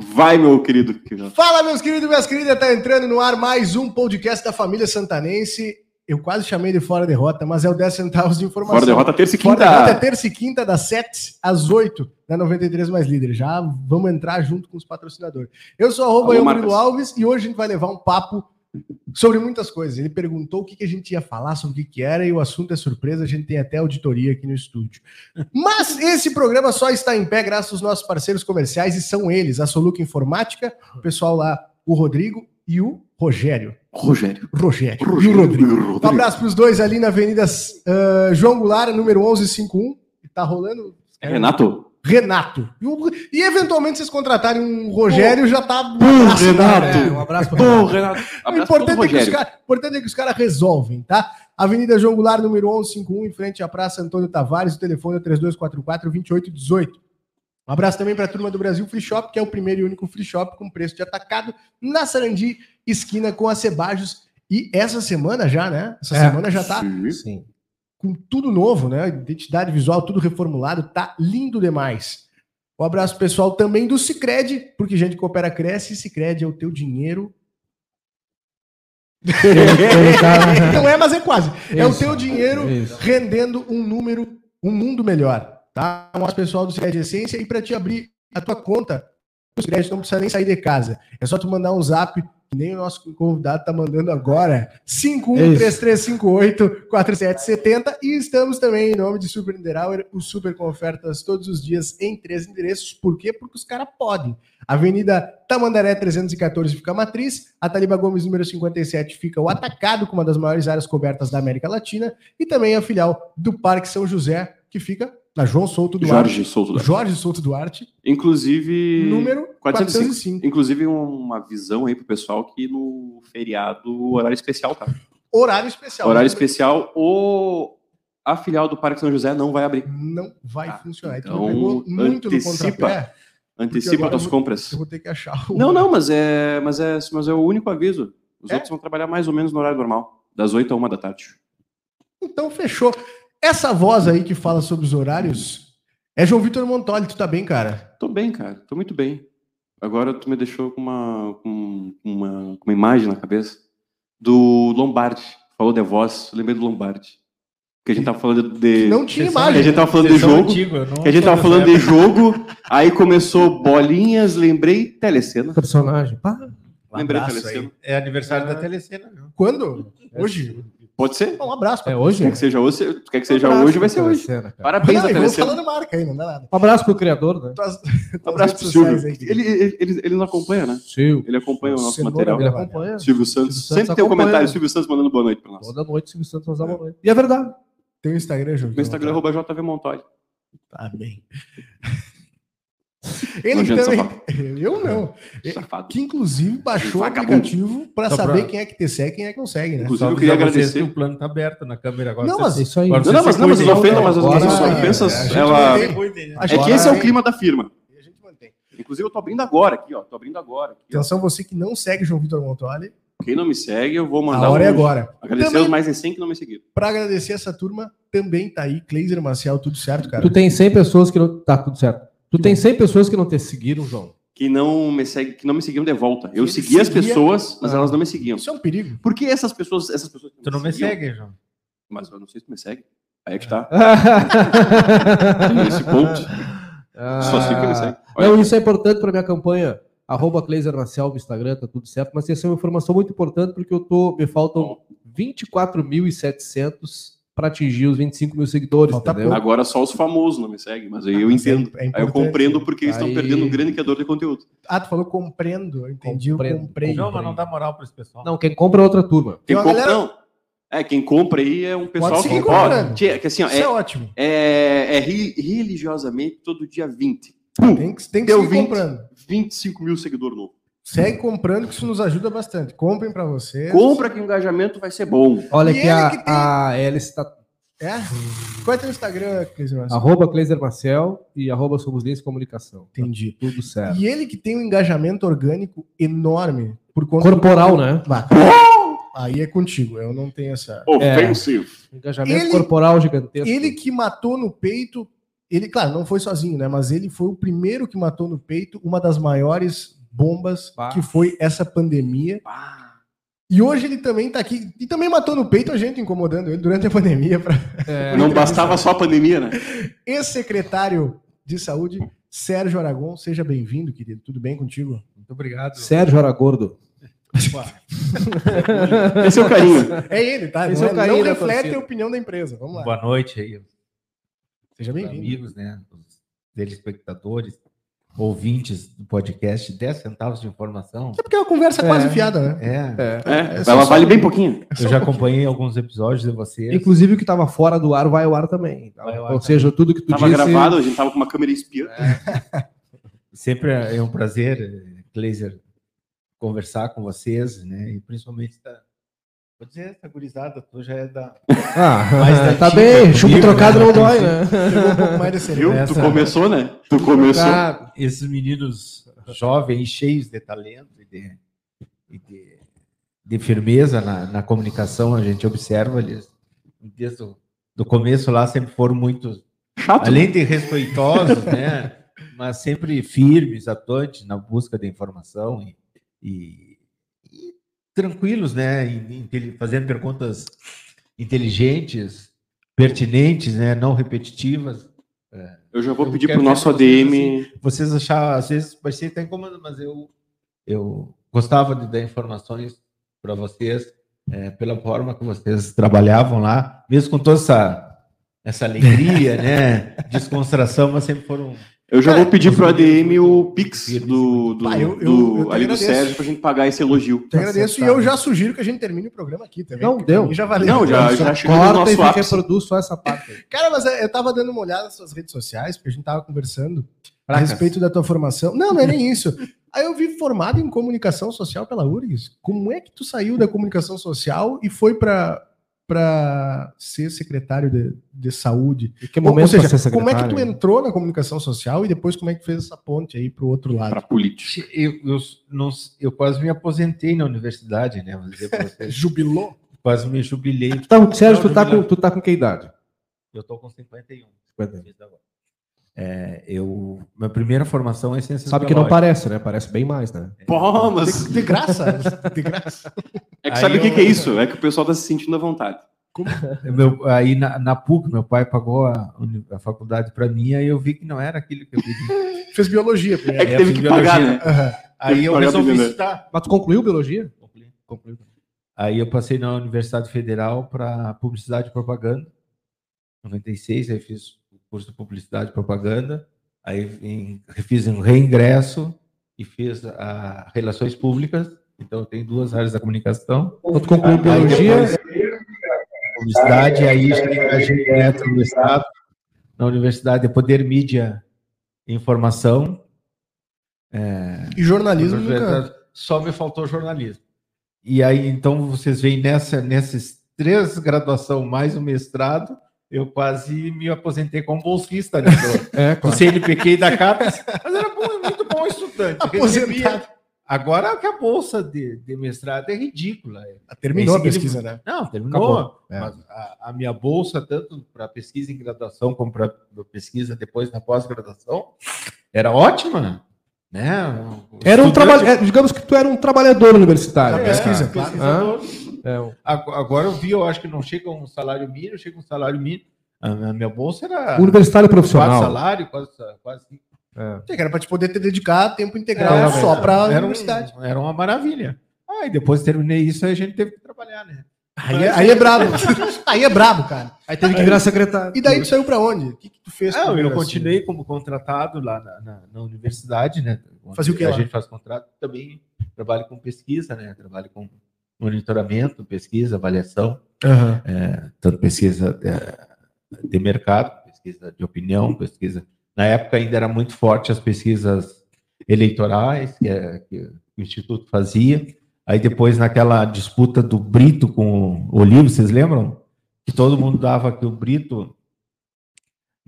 Vai, meu querido. Fala, meus queridos e minhas queridas, tá entrando no ar mais um podcast da família santanense. Eu quase chamei de Fora Derrota, mas é o 10 centavos de informação. Fora Derrota, terça e quinta. Fora Derrota é terça e quinta, das 7 às 8, da 93 Mais Líder. Já vamos entrar junto com os patrocinadores. Eu sou arroba Murilo Alves, e hoje a gente vai levar um papo sobre muitas coisas. Ele perguntou o que, que a gente ia falar, sobre o que, que era, e o assunto é surpresa, a gente tem até auditoria aqui no estúdio. Mas esse programa só está em pé graças aos nossos parceiros comerciais, e são eles, a Soluca Informática, o pessoal lá, o Rodrigo e o Rogério. Rogério. Rogério. Rogério. E o Rodrigo. Rodrigo. Um abraço para os dois ali na Avenida uh, João Goulart, número 1151. Tá rolando. É Renato? Renato. E, e, eventualmente vocês contratarem um Rogério, já tá. Um abraço, Renato. Né? Um abraço para o Renato. O importante, é que os cara, importante é que os caras resolvem, tá? Avenida João Goulart, número 1151, em frente à Praça Antônio Tavares. O telefone é 3244-2818. Um abraço também para a turma do Brasil Free Shop, que é o primeiro e único free shop com preço de atacado na Sarandi, esquina com a Cebajos. E essa semana já, né? Essa é, semana já tá. Sim. Com tudo novo, né? Identidade visual, tudo reformulado, tá lindo demais. Um abraço pessoal também do Cicred, porque gente que coopera cresce, Cicred é o teu dinheiro. Não é, mas é quase. Isso, é o teu dinheiro isso. rendendo um número, um mundo melhor. Tá? Um abraço pessoal do Cicred Essência e para te abrir a tua conta, não precisa nem sair de casa. É só tu mandar um zap nem o nosso convidado está mandando agora, 5133584770 e estamos também em nome de Super Niederauer, o Super com ofertas todos os dias em três endereços. Por quê? Porque os caras podem. Avenida Tamandaré 314 fica a Matriz, a Taliba Gomes número 57 fica o Atacado, com uma das maiores áreas cobertas da América Latina, e também a filial do Parque São José, que fica na João Souto Duarte. Jorge Souto Duarte. Jorge Souto Duarte. Inclusive. Número 405. 405. Inclusive, uma visão aí pro pessoal que no feriado, horário especial, tá? Horário especial. Horário especial, o a filial do Parque São José não vai abrir. Não vai ah, funcionar. Então, então muito antecipa, antecipa as compras. Eu vou ter que achar. O... Não, não, mas é, mas é, mas é o único aviso. Os é? outros vão trabalhar mais ou menos no horário normal, das 8 a 1 da tarde. Então, fechou. Essa voz aí que fala sobre os horários é João Vitor Montoli. Tu tá bem, cara? Tô bem, cara. Tô muito bem. Agora tu me deixou com uma, com uma, uma imagem na cabeça do Lombardi. Falou de voz, lembrei do Lombardi. Que a gente tava falando de. Não tinha imagem. Que a gente tava falando de jogo. Antigo, que a gente tava falando de jogo. Aí começou bolinhas, lembrei telecena. Personagem. Pá. Um lembrei telecena. É aniversário da telecena. Quando? Hoje? Pode ser? Um abraço. É hoje? Quer que seja hoje, quer que seja um hoje vai ser hoje. Cena, Parabéns, não, a falando marca aí, não dá nada. Um abraço pro criador, né? Tuas, um abraço pro Silvio. Ele, ele, ele, ele não acompanha, né? Silvio. Ele acompanha o nosso Cenoura, material. Ele acompanha. Silvio Santos. Silvio Santos Sempre tem um comentário, Silvio Santos mandando boa noite pra nós. Toda noite, Silvio Santos nos dá boa noite. E é verdade. Tem o Instagram, João. O Instagram é JV Montoya. Tá bem. Ele também. Eu não. Safado. Que inclusive baixou o aplicativo para saber quem é que te segue e quem é que não segue, né? Inclusive, eu queria agradecer. Que o plano tá aberto na câmera agora. Não, mas isso aí. Não, não, mas, não, mas as ofensas, mas as ofensas, ela. É que esse é o clima da firma. Inclusive, eu tô abrindo agora aqui, ó. Tô abrindo agora. Aqui, Atenção, você que não segue João Vitor Montoli. Quem não me segue, eu vou mandar. A hora um... é agora. Agradecer também, os mais de 100 que não me seguiram. Para agradecer essa turma, também tá aí. Cleiser Marcial, tudo certo, cara? Tu tem 100 pessoas que não. Tá tudo certo. Tu tem 100 pessoas que não te seguiram, João? Que não me segue, que não me seguiam de volta. Eu segui as pessoas, mas ah, elas não me seguiam. Isso é um perigo. Por que essas pessoas, essas pessoas Tu não me, segue, João? Mas eu não sei se tu me segue. Aí é que tá. Nesse ponto. Ah, Só sei que me segue. Não, isso é importante para minha campanha. Arroba Cleiser Marcial no Instagram, tá tudo certo. Mas essa é uma informação muito importante porque eu tô. Me faltam 24.700 para atingir os 25 mil seguidores. Agora só os famosos não me seguem, mas aí eu entendo. É, é aí eu compreendo porque eles aí... estão perdendo um grande criador de conteúdo. Ah, tu falou compreendo, eu entendi compreendo. eu comprei. Não, mas não dá moral para esse pessoal. Não, quem compra é outra turma. Quem compra, galera... não. É, quem compra aí é um pessoal que compra. Que, assim, ó, Isso é, é, ótimo. É, é religiosamente todo dia 20. tem que, tem que seguir 20, comprando. 25 mil seguidores novos. Segue comprando, que isso nos ajuda bastante. Comprem para vocês. Compra que o engajamento vai ser bom. Olha aqui, a, tem... a Alice está. É? Qual é o teu Instagram, Cleiser Marcel? Arroba Cleiser Marcel e arroba Somos Lins Comunicação. Entendi. Tá tudo certo. E ele que tem um engajamento orgânico enorme. por conta Corporal, do... né? Aí é contigo, eu não tenho essa. Ofensivo. É, engajamento ele, corporal gigantesco. Ele que matou no peito ele, claro, não foi sozinho, né? Mas ele foi o primeiro que matou no peito uma das maiores bombas bah. que foi essa pandemia. Bah. E hoje ele também tá aqui e também matou no peito a gente incomodando ele durante a pandemia. Pra... É, não bastava só a pandemia, né? Ex-secretário de Saúde, Sérgio Aragon, seja bem-vindo, querido. Tudo bem contigo? Muito obrigado. Sérgio Aragordo. Esse é o carinho. É ele, tá? Esse não, é o carinho não reflete a opinião da empresa. Vamos lá. Boa noite aí. Seja bem-vindo. Amigos, né? Os telespectadores ouvintes do podcast 10 centavos de informação. É porque é uma conversa é, quase fiada, né? É. é. é. Ela vale bem pouquinho. Eu já acompanhei alguns episódios de vocês. Inclusive o que estava fora do ar vai ao ar também. Ao ar Ou seja, tudo que tu tava disse... gravado, a gente tava com uma câmera espiã. É. Sempre é um prazer, Kleiser, conversar com vocês, né? E principalmente tá Vou dizer, essa gurizada, tu já é da. Ah, tá bem, trocado né? não dói, né? um pouco mais de Viu? Tu começou, né? Tu começou. Ah, esses meninos jovens, cheios de talento e de, e de, de firmeza na, na, comunicação, a gente observa eles desde o do começo lá sempre foram muito. Chato, além né? de respeitosos, né? Mas sempre firmes, atuantes na busca de informação e, e tranquilos, né? Fazendo perguntas inteligentes, pertinentes, né? Não repetitivas. É. Eu já vou eu pedir para o nosso ADM. Assim, vocês acharam, às vezes, ser até incômodo, mas eu, eu gostava de dar informações para vocês é, pela forma que vocês trabalhavam lá, mesmo com toda essa, essa alegria, né? Descontração, mas sempre foram eu já vou pedir pro ADM o Pix do, do, eu, eu, eu ali do Sérgio pra gente pagar esse elogio. Eu agradeço e eu já sugiro que a gente termine o programa aqui também. Não, deu. Já valeu. Não, já, já chegou no nosso ápice. reproduz só essa parte. Aí. Cara, mas eu tava dando uma olhada nas suas redes sociais, porque a gente tava conversando a respeito da tua formação. Não, não é nem isso. Aí eu vi formado em comunicação social pela URGS. Como é que tu saiu da comunicação social e foi para para ser secretário de, de saúde? E que momento Ou seja, como é que tu entrou na comunicação social e depois como é que fez essa ponte aí para o outro lado? Para política. Eu, eu, não, eu quase me aposentei na universidade, né? Jubilou? Quase me jubilei. Então, Sérgio, tu tá, com, tu tá com que idade? Eu tô com 51. 51. É, eu, minha primeira formação é ciência Sabe que não parece, né? Parece bem mais, né? Pô, mas... De, de graça, de graça. É que sabe o que, que, é isso? É que o pessoal tá se sentindo à vontade. Meu, aí na, na, PUC, meu pai pagou a, a faculdade para mim, aí eu vi que não era aquilo que eu pedi. Fez biologia primeiro. É que teve que biologia. pagar, né? Uhum. Aí eu resolvi estudar. Mas tu concluiu biologia? Concluí. Aí eu passei na Universidade Federal para Publicidade e Propaganda, 96, aí fiz curso de publicidade e propaganda, aí em, fiz um reingresso e fiz a relações públicas, então tem duas áreas da comunicação. Quando concluiu biologia, publicidade, aí a gente entra no estado, na universidade de Poder Mídia e Informação. É, e jornalismo nunca... Só me faltou jornalismo. E aí, então, vocês veem nessa, nessas três graduação mais o mestrado, eu quase me aposentei como bolsista né, do, é, claro. do CNPq e da CAPES, mas era bom, muito bom estudante. Aposentado. Agora que a bolsa de, de, mestrado é ridícula. Ah, terminou a pesquisa, né? Não, terminou. É. A, a, minha bolsa, tanto para pesquisa em graduação como para pesquisa depois na pós-graduação, era ótima. Né? Era um trabalho, é, digamos que tu era um trabalhador universitário. Na pesquisa, é, claro. Ah. É. Agora eu vi, eu acho que não chega um salário mínimo, chega um salário mínimo. A minha bolsa era. Universitário profissional. Quase salário, quase. quase é. Era para te poder te dedicar tempo integral é, só para a universidade. Um, era uma maravilha. Aí ah, depois terminei isso, aí a gente teve que trabalhar, né? Aí, é, aí é brabo. aí é brabo, cara. Aí teve que virar secretário. E daí tu saiu para onde? O que, que, tu fez? Não, eu continuei assim? como contratado lá na, na, na universidade, né? Fazia o que? A lá? gente faz contrato também, trabalho com pesquisa, né? Trabalho com monitoramento, pesquisa, avaliação, uhum. é, tanto pesquisa de, de, mercado, pesquisa de opinião, pesquisa. Na época ainda era muito forte as pesquisas eleitorais que, é, que o Instituto fazia. Aí depois, naquela disputa do Brito com o Olivo, vocês lembram? Que todo mundo dava que o Brito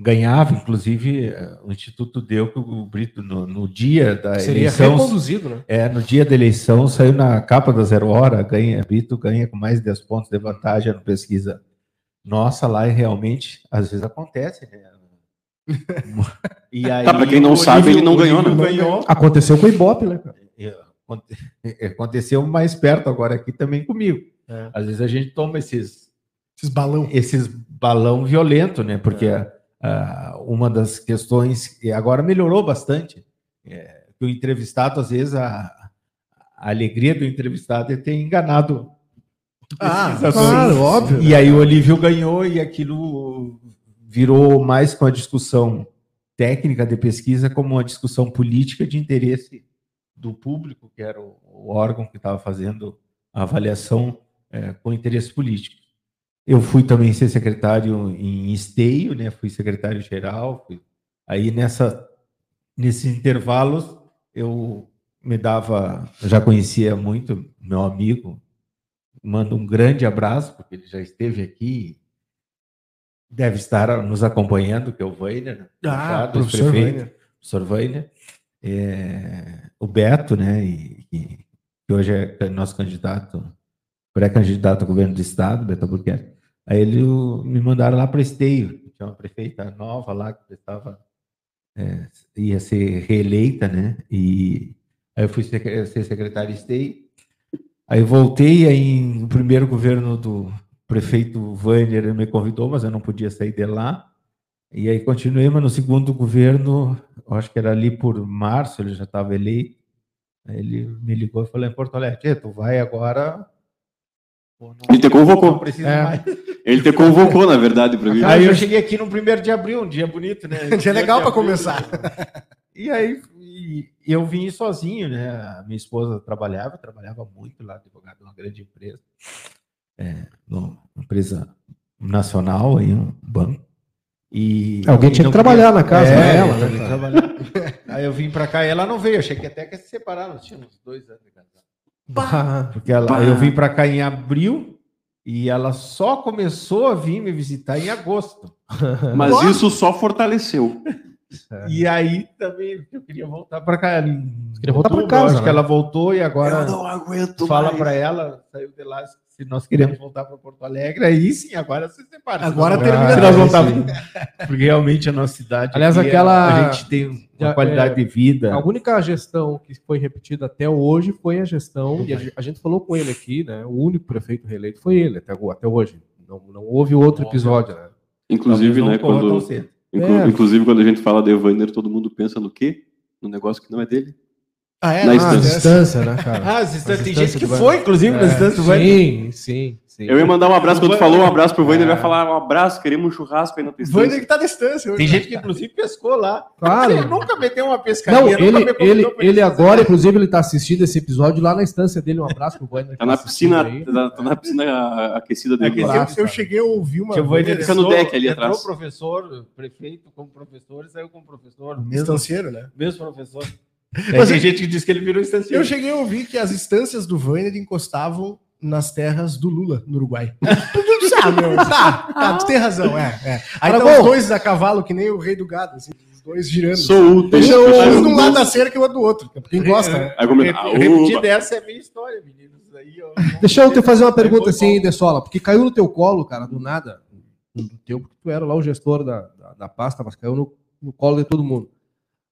ganhava, inclusive eh, o Instituto deu que o Brito no, no dia da Seria eleição. reconduzido, né? É, no dia da eleição saiu na capa da Zero Hora, ganha, Brito ganha com mais de 10 pontos de vantagem na pesquisa. Nossa, lá e realmente, às vezes acontece, né? e aí, tá, para quem não sabe, ele não ganhou, né? Ganhou. Aconteceu com o Ibope, né? Aconteceu mais perto agora aqui também comigo. É. Às vezes a gente toma esses esses balão, esses balão violento, né? Porque é. Uh, uma das questões e agora melhorou bastante. É, que o entrevistado às vezes a, a alegria do entrevistado é ter enganado. Ah, claro, óbvio. E aí o Olívio ganhou e aquilo virou mais com a discussão técnica de pesquisa como uma discussão política de interesse do público, que era o, o órgão que estava fazendo a avaliação é, com interesse político. Eu fui também ser secretário em esteio, né? Fui secretário-geral. Fui... Aí nessa, nesses intervalos eu me dava, já conhecia muito meu amigo, mando um grande abraço porque ele já esteve aqui, deve estar nos acompanhando, que é o Weiner, ah, professor Weiner. Professor Weiner é, o Beto, né, e, e, que hoje é nosso candidato, pré-candidato ao governo do estado, Beto Albuquerque. Aí ele me mandaram lá para Esteio, tinha uma prefeita nova lá que estava é, ia ser reeleita, né? E aí eu fui ser, secretário de Esteio. Aí voltei aí no primeiro governo do prefeito Vander me convidou, mas eu não podia sair de lá. E aí continuei, mas no segundo governo, acho que era ali por março, ele já estava eleito. Aí ele me ligou e falou em Porto Alegre, tu vai agora. Ele te convocou. É. Ele te convocou, na verdade, para mim. Aí eu cheguei aqui no primeiro de abril, um dia bonito, né? dia legal para começar. E aí e eu vim sozinho, né? A minha esposa trabalhava, trabalhava muito lá, advogado de uma grande empresa, é, uma empresa nacional, aí, um banco. E Alguém tinha que trabalhar queria... na casa é, né, ela, né? Aí eu vim para cá e ela não veio. Achei que até que se separaram. Nós tínhamos dois anos de casado. Porque ela, eu vim para cá em abril e ela só começou a vir me visitar em agosto. Mas isso só fortaleceu. É. E aí também eu queria voltar para cá. Ela, queria voltar para casa. Acho né? que ela voltou e agora. Eu não aguento Fala para ela, saiu de lá se nós queremos voltar para Porto Alegre, aí sim, agora se separa. Agora termina. Se nós voltar, porque realmente a nossa cidade. Aliás, aquela. A gente tem uma é, qualidade de vida. A única gestão que foi repetida até hoje foi a gestão, e a, a, gente falou com ele aqui, né? O único prefeito reeleito foi ele até, até hoje. Não, não houve outro episódio, né? Inclusive, né, quando, inclu, é. inclusive, quando a gente fala de Evander, todo mundo pensa no quê? No negócio que não é dele. Ah, é? Na ah, distância, né, cara? Ah, as distâncias. Tem gente que foi, inclusive, é, na distância do Sim, sim, sim. Eu ia mandar um abraço quando tu falou, um abraço pro Wander, é. ele vai falar um abraço, queremos um churrasco aí na distância. Wander que tá na distância. Tem gente que, inclusive, pescou lá. Claro. Ele nunca meteu uma pescaria. Não, ele, ele, ele agora, inclusive, ele tá assistindo esse episódio lá na instância dele. Um abraço pro Wander. Tá na tá piscina, tá, tá na piscina aquecida dele. É, eu, eu, cheguei a ouvir uma. Eu fica no deck ali atrás. Entrou professor, prefeito como professor, saiu como professor. Estancieiro, né? Mesmo professor. É, Mas tem gente que diz que ele virou estancieiro. Eu cheguei a ouvir que as instâncias do Vainer encostavam nas terras do Lula, no Uruguai. tu sabe, meu. Tá, tá, tu tem razão, é. é. Aí estão os dois a cavalo, que nem o rei do gado, assim, os dois girando. Sou útil. Deixa um de um lado da cerca e o outro do outro. Quem gosta, né? Repetir dessa é minha história, meninos. Aí, eu... Deixa eu te fazer uma pergunta assim, De Sola, porque caiu no teu colo, cara, do nada. No teu, porque tu era lá o gestor da, da, da pasta, mas caiu no, no colo de todo mundo.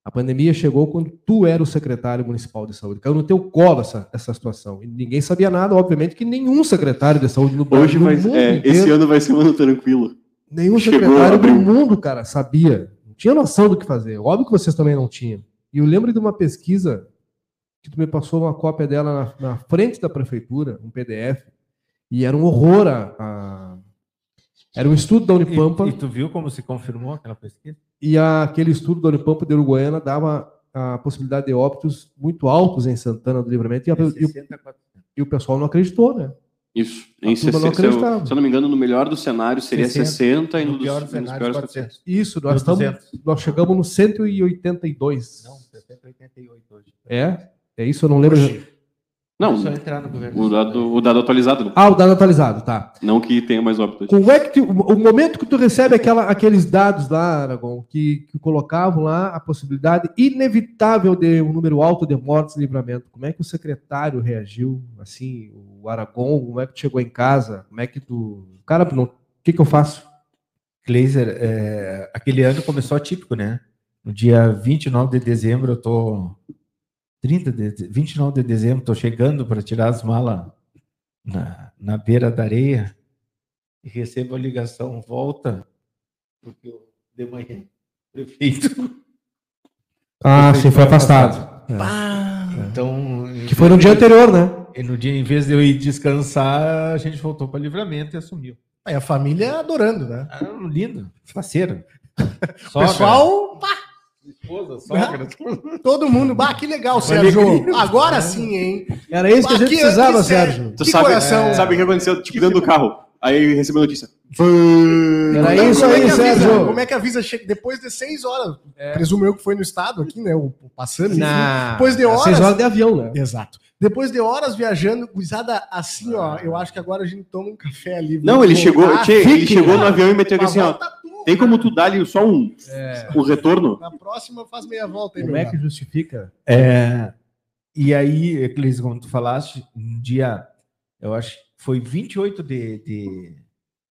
A pandemia chegou quando tu era o secretário municipal de saúde. Caiu no teu colo essa, essa situação. E ninguém sabia nada, obviamente, que nenhum secretário de saúde no Brasil. Hoje vai, no é, inteiro, esse ano vai ser um ano tranquilo. Nenhum Chegou secretário do mundo, cara, sabia. Não tinha noção do que fazer. Óbvio que vocês também não tinham. E eu lembro de uma pesquisa que tu me passou uma cópia dela na, na frente da prefeitura, um PDF, e era um horror a, a era um estudo da Unipampa. E, e, tu viu como se confirmou aquela pesquisa? E a, aquele estudo da Unipampa de Uruguaiana dava a possibilidade de óbitos muito altos em Santana do Livramento e, a, e, o, e o pessoal não acreditou, né? Isso. Em 60, se, eu, se eu não me engano, no melhor do cenário seria 60, 60 e no, no pior dos, cenário, piores 400. Isso, nós, estamos, nós chegamos no 182. Não, 188 hoje. É? É isso, eu não lembro. Hoje. Não, só entrar no governo. O dado, o dado atualizado. Né? Ah, o dado atualizado, tá. Não que tenha mais óbito. Como é que tu, o momento que tu recebe aquela, aqueles dados lá, Aragon, que, que colocavam lá a possibilidade inevitável de um número alto de mortes e livramento, como é que o secretário reagiu, assim, o Aragon, como é que tu chegou em casa, como é que tu... Cara, o que que eu faço? Kleiser, é, aquele ano começou atípico, né? No dia 29 de dezembro, eu tô 30 de 29 de dezembro, tô chegando para tirar as malas na, na beira da areia e recebo a ligação, volta, porque eu de manhã, prefeito. Ah, sim, foi afastado. É. Então. Que foi no dia anterior, né? E no dia, em vez de eu ir descansar, a gente voltou para livramento e assumiu. Aí a família adorando, né? Ah, lindo, faceiro. Pessoal, pá, esposa, sogra, todo mundo, bah, que legal, Sérgio. Agora sim, hein? Era isso que a Bah, gente precisava, Sérgio. Tu Que sabe, coração. sabe o que aconteceu? Tipo, dentro do carro. Aí recebi a notícia. Era Como isso é aí, avisa- Sérgio. Como é que avisa chega depois de seis horas? Presumo eu que foi no estado aqui, né? O, passando. Na... Depois de horas- Seis horas de avião, né? Exato. Depois de horas viajando, gurizada, assim, ó, eu acho que agora a gente toma um café ali. Não, ele chegou, tchê, ele chegou no avião e meteu aqui assim, ó. Tem como tu dar ali só um, um retorno? Na próxima faz meia volta aí, Como é que justifica? É, e aí, Eclis, como tu falaste, um dia, eu acho que foi 28 de, de,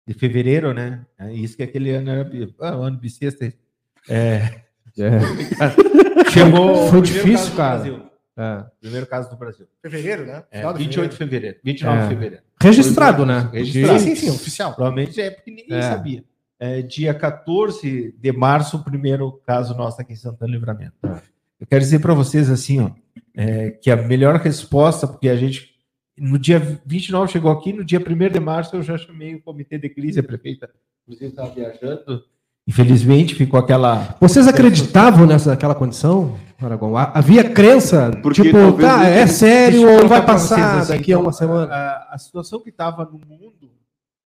de fevereiro, né? É Isso que aquele ano era ah, o ano bissexto. É, chegou Foi difícil, cara. É. Primeiro caso do Brasil. Fevereiro, né? É, Final de 28 de fevereiro, 29 É. de fevereiro. Registrado, né? Registrado. Sim, sim, sim, oficial. Provavelmente é porque ninguém É. sabia. É, dia 14 de março, o primeiro caso nosso aqui em Santana Livramento. Eu quero dizer para vocês assim, ó, é, que a melhor resposta, porque a gente, no dia 29 chegou aqui, no dia 1 de março eu já chamei o comitê de crise, a prefeita, inclusive estava viajando, infelizmente ficou aquela... Vocês acreditavam nessa aquela condição, Aragão? Ha- Havia crença? Porque tipo, tá, é sério ou vai pra vocês passar assim, daqui a então, uma semana? A, a situação que estava no mundo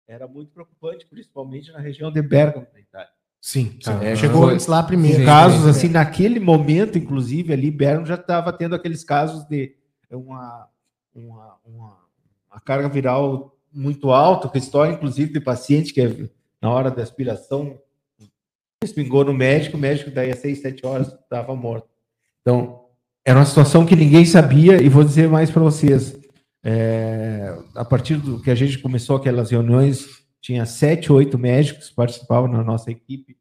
era muito preocupante, principalmente na região de Bergamo, na Itália. Sim, sim. É, chegou foi. antes lá primeiro. Sim, casos sim, assim naquele momento, inclusive ali Berno já estava tendo aqueles casos de uma, uma, uma, uma carga viral muito alta, com história inclusive de paciente que é, na hora da aspiração respingou no médico, o médico daí a seis, sete horas estava morto. Então era uma situação que ninguém sabia e vou dizer mais para vocês. É, a partir do que a gente começou aquelas reuniões, tinha sete, oito médicos participavam na nossa equipe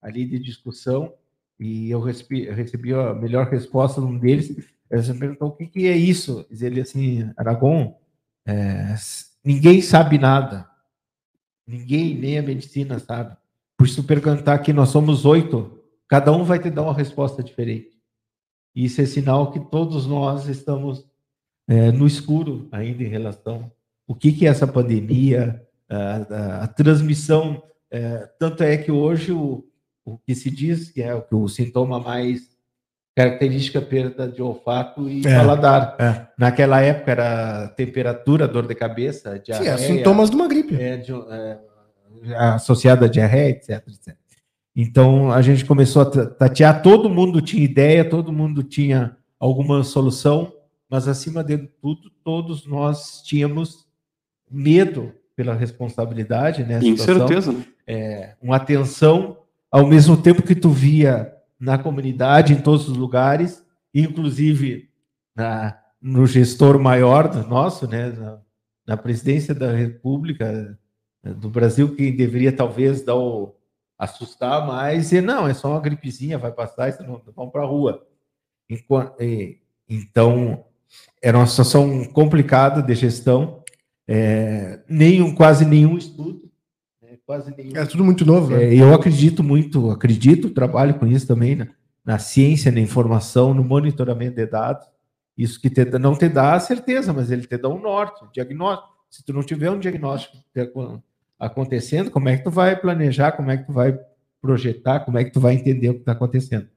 ali de discussão e eu recebi, recebi a melhor resposta de um deles. Ele me perguntou o que, que é isso. Ele assim, Aragon, é, ninguém sabe nada. Ninguém, nem a medicina sabe. Por isso perguntar aqui, nós somos oito, cada um vai te dar uma resposta diferente. Isso é sinal que todos nós estamos é, no escuro ainda em relação o que, que é essa pandemia, a, a- a transmissão. é, tanto é que hoje o, o que se diz que é o, que o sintoma mais característica é perda de olfato e É, paladar. é. Naquela época era temperatura, dor de cabeça, Sim, diarreia, é sintomas de uma gripe. é, de, é, associada a diarreia, etc, etc. Então a gente começou a ta- tatear, todo mundo tinha ideia, todo mundo tinha alguma solução, mas acima de tudo, todos nós tínhamos medo pela responsabilidade, né? situação Incerteza, né? é, uma atenção ao mesmo tempo que tu via na comunidade, em todos os lugares, inclusive na, no gestor maior do nosso, né, na, na presidência da República eh, do Brasil, que deveria talvez dar o, assustar mais, e não, é só uma gripezinha, vai passar, não vão para a rua. E- Então, era uma situação complicada de gestão, é, nenhum, quase nenhum estudo, né, quase nenhum É tudo muito novo, né? é, eu acredito muito, acredito, trabalho com isso também, na, na ciência, na informação, no monitoramento de dados. Isso que te não te dá a certeza, mas ele te dá um norte, um diagnóstico. Se tu não tiver um diagnóstico te acon- acontecendo, como é que tu vai planejar, como é que tu vai projetar, como é que tu vai entender o que está acontecendo?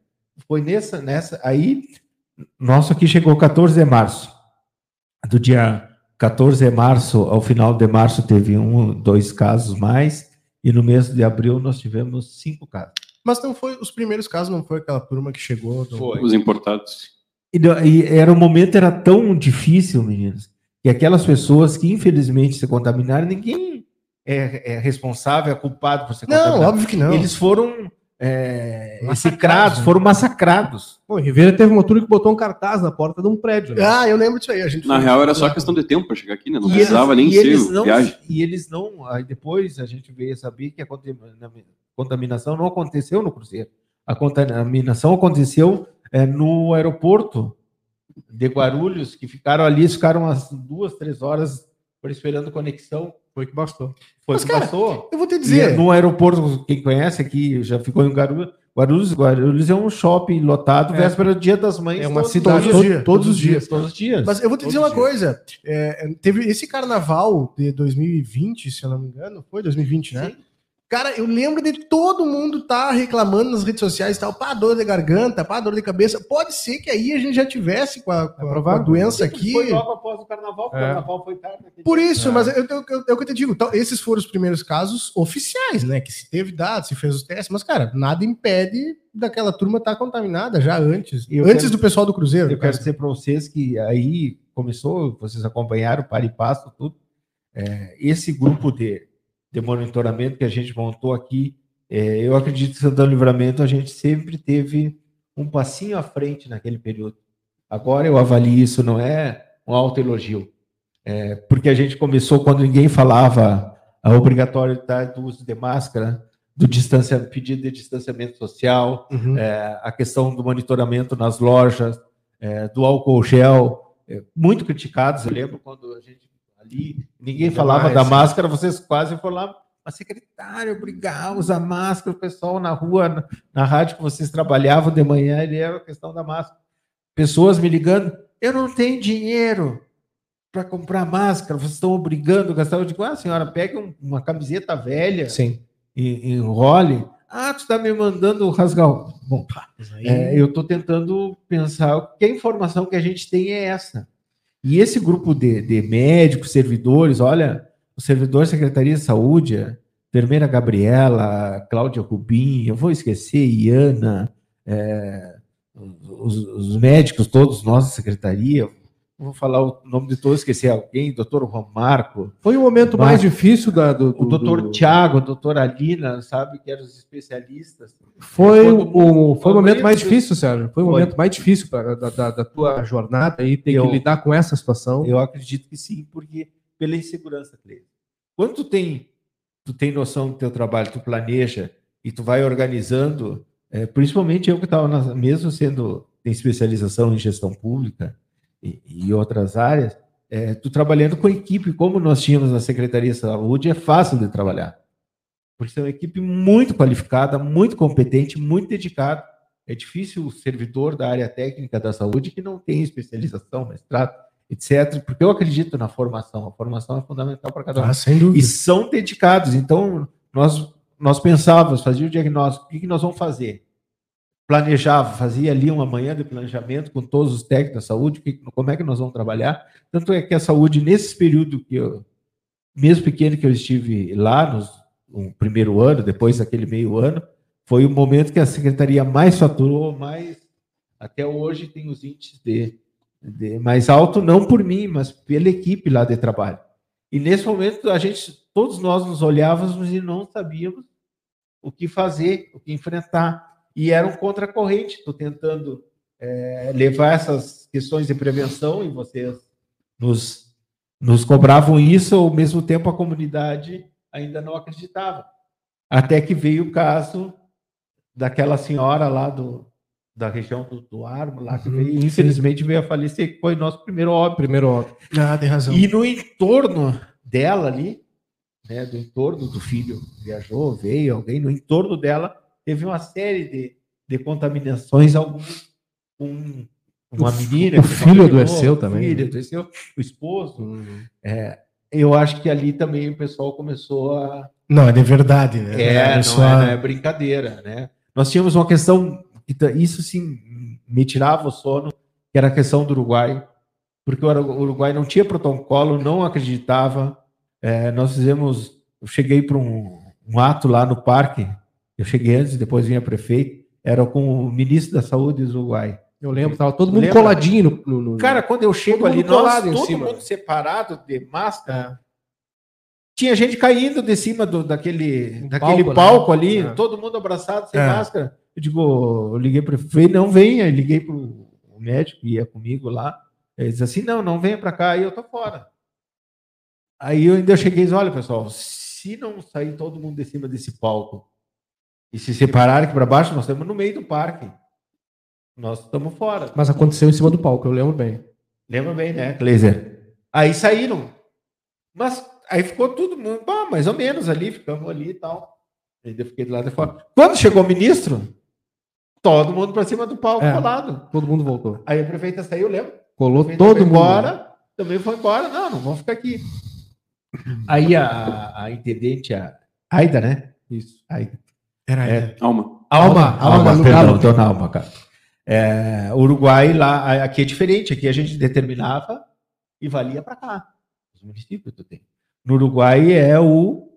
Foi nessa, nessa, aí, nosso aqui chegou 14 de março. Do dia 14 de março ao final de março teve um, dois casos mais, e no mês de abril nós tivemos cinco casos. Mas não foi os primeiros casos, não foi aquela turma que chegou. do- Os importados. E, e era o momento era tão difícil, meninos, que aquelas pessoas que infelizmente se contaminaram, ninguém é, é responsável, é culpado por se Não, contaminar. óbvio que não. Eles foram é, massacrados, foram massacrados. Pô, em Ribeira teve uma turma que botou um cartaz na porta de um prédio. Né? Ah, eu lembro disso aí. A gente na real, era só questão de tempo para chegar aqui, né? Não e precisava eles, nem ser não, viagem. E eles não. Aí depois a gente veio saber que a contaminação não aconteceu no Cruzeiro. A contaminação aconteceu é, no aeroporto de Guarulhos, que ficaram ali, ficaram umas duas, três horas esperando conexão foi que bastou. Foi Mas, que cara, bastou. Eu vou te dizer. E no aeroporto, quem conhece aqui, já ficou em Guarulhos. Guarulhos, Guarulhos é um shopping lotado, é. véspera do Dia das Mães. É uma cidade todos, todos, todos, os dias. Todos os dias. Mas eu vou te dizer uma dias. coisa. É, teve esse carnaval de 2020, se eu não me engano, foi 2020, né? Sim. Cara, eu lembro de todo mundo tá reclamando nas redes sociais tal, pá, dor de garganta, pá, dor de cabeça. Pode ser que aí a gente já tivesse com a, com a, com a doença aqui. Foi logo após o carnaval, porque é. o carnaval foi tarde. Por isso, é. mas eu, eu, eu, eu, te digo, então, esses foram os primeiros casos oficiais, né? Que se teve dados, se fez os testes, mas, cara, nada impede daquela turma estar tá contaminada já antes. antes quero, do pessoal do Cruzeiro. Eu quero dizer para vocês que aí começou, vocês acompanharam, para e passo, tudo. É, esse grupo de de monitoramento que a gente montou aqui, é, eu acredito que Santana Livramento a gente sempre teve um passinho à frente naquele período. Agora eu avalio isso, não é um alto elogio, é, porque a gente começou quando ninguém falava a obrigatoriedade do uso de máscara, do pedido de distanciamento social, uhum. é, a questão do monitoramento nas lojas, é, do álcool gel, é, muito criticados. Eu lembro quando a gente ali, ninguém falava da máscara, vocês quase foram lá, a secretária obrigava a usar máscara, o pessoal na rua, na, na rádio que vocês trabalhavam de manhã, ele era a questão da máscara. Pessoas me ligando, eu não tenho dinheiro para comprar máscara, vocês estão obrigando a gastar. Eu digo, ah, senhora, pegue um, uma camiseta velha Sim. e enrole. Ah, tu está me mandando rasgar. Bom, aí... é, eu estou tentando pensar que a informação que a gente tem é essa. E esse grupo de, de médicos, servidores, olha, o servidor Secretaria de Saúde, enfermeira Gabriela, Cláudia Rubim, eu vou esquecer, Iana, é, os, os, médicos, todos nós da secretaria, vou falar o nome de todos, esquecer alguém, doutor Juan Marco. Foi o momento mais difícil da, do, O doutor do... Tiago, a doutora Alina, sabe, que eram os especialistas. Foi, o, foi o momento mais difícil, Sérgio. Foi o momento mais difícil pra, da, da, da tua jornada e ter eu, que lidar com essa situação. Eu acredito que sim, porque pela insegurança, Cleiton. Quando tu tem, tu tem noção do teu trabalho, tu planeja e tu vai organizando, é, principalmente eu que estava mesmo sendo em especialização em gestão pública, e, e outras áreas, é, tu trabalhando com equipe, como nós tínhamos na Secretaria de Saúde, é fácil de trabalhar. Porque é uma equipe muito qualificada, muito competente, muito dedicada. É difícil o servidor da área técnica da saúde que não tem especialização, mestrado, etc. Porque eu acredito na formação. A formação é fundamental para cada um. Ah, sem dúvida. E são dedicados. Então, nós, nós pensávamos, fazíamos o diagnóstico, o que, que nós vamos fazer? Planejava, fazia ali uma manhã de planejamento com todos os técnicos da saúde, que, como é que nós vamos trabalhar. Tanto é que a saúde, nesse período que eu, mesmo pequeno que eu estive lá, nos, no primeiro ano, depois daquele meio ano, foi o momento que a secretaria mais faturou, mais até hoje tem os índices de, de mais alto, não por mim, mas pela equipe lá de trabalho. E nesse momento a gente, todos nós nos olhávamos e não sabíamos o que fazer, o que enfrentar e era um contracorrente. Estou tentando é, levar essas questões de prevenção e vocês nos, nos cobravam isso, ao mesmo tempo a comunidade ainda não acreditava. Até que veio o caso daquela senhora lá do, da região do, do Armo, lá que uhum, veio, infelizmente veio a falecer, que foi nosso primeiro óbito. Primeiro óbito. Ah, tem razão. E no entorno dela ali, né, do entorno do filho, viajou, veio alguém, no entorno dela teve uma série de, de contaminações, alguns com uma menina. O filho adoeceu também. O filho né? adoeceu, o esposo. Uhum. É, eu acho que ali também o pessoal começou a. Não, é de verdade, né? É, é, não, é, não é brincadeira, né? Nós tínhamos uma questão, isso sim me tirava o sono, que era a questão do Uruguai, porque o Uruguai não tinha protocolo, não acreditava. É, nós fizemos, eu cheguei para um, um ato lá no parque, eu cheguei antes, depois vinha prefeito, era com o ministro da Saúde do Uruguai. Eu lembro, estava todo mundo Lembra? coladinho no, no, Cara, quando eu chego ali, nós, todo cima. mundo separado de máscara. É. tinha gente caindo de cima do, daquele, um daquele palco, palco né? ali, é. todo mundo abraçado, sem é. máscara. Eu digo, eu liguei para ele, não venha, liguei para o médico que ia comigo lá. Ele disse assim: não, não venha para cá, aí eu tô fora. Aí eu ainda cheguei e disse: olha, pessoal, se não sair todo mundo de cima desse palco e se separar aqui para baixo, nós estamos no meio do parque. Nós estamos fora. Mas aconteceu em cima do palco, eu lembro bem. Lembra bem, né, Kleiser? Aí saíram. Mas Aí ficou tudo bom, mais ou menos ali, ficamos ali e tal. Ainda fiquei do lado de fora. Quando chegou o ministro, todo mundo para cima do palco é, colado. Todo mundo voltou. Aí a prefeita saiu, lembra? Colou todo mundo. embora, também foi embora. Não, não vamos ficar aqui. Aí a, a intendente, a Aida, né? Isso. Aida. Era é, Alma. Alma, Alma, Alma, Alma perdão, dona Alma, cara. É, Uruguai lá, aqui é diferente, aqui a gente determinava e valia para cá. Os municípios tu tem. No Uruguai é o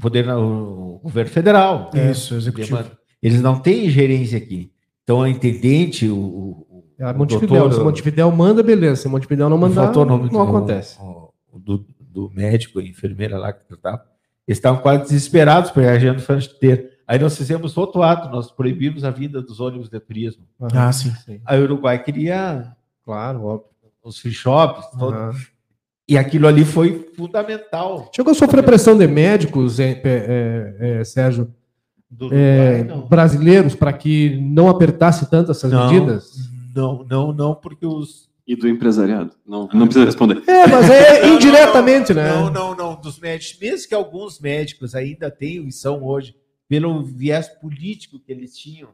poder, o governo federal. Isso, executivo. Eles não têm gerência aqui. Então, a intendente, o, o, é, Montevidéu, doutor, se Montevidéu manda, beleza. Se Montevidéu não mandar, não, não do, acontece. Do, do, médico e enfermeira lá que tratava, eles estavam quase desesperados para a gente ter. Aí nós fizemos outro ato, nós proibimos a vinda dos ônibus de turismo. Ah, sim. sim. Aí o Uruguai queria, claro, óbvio. os free shops, todo, e aquilo ali foi fundamental. Chegou a sofrer pressão de médicos, é, é, é, Sérgio, é, brasileiros, para que não apertasse tanto essas não, medidas? Não, não, não, porque os. E do empresariado? Não, não precisa responder. É, mas é não, indiretamente, não, né? Não, não, não. Dos médicos, mesmo que alguns médicos ainda tenham e são hoje, pelo viés político que eles tinham,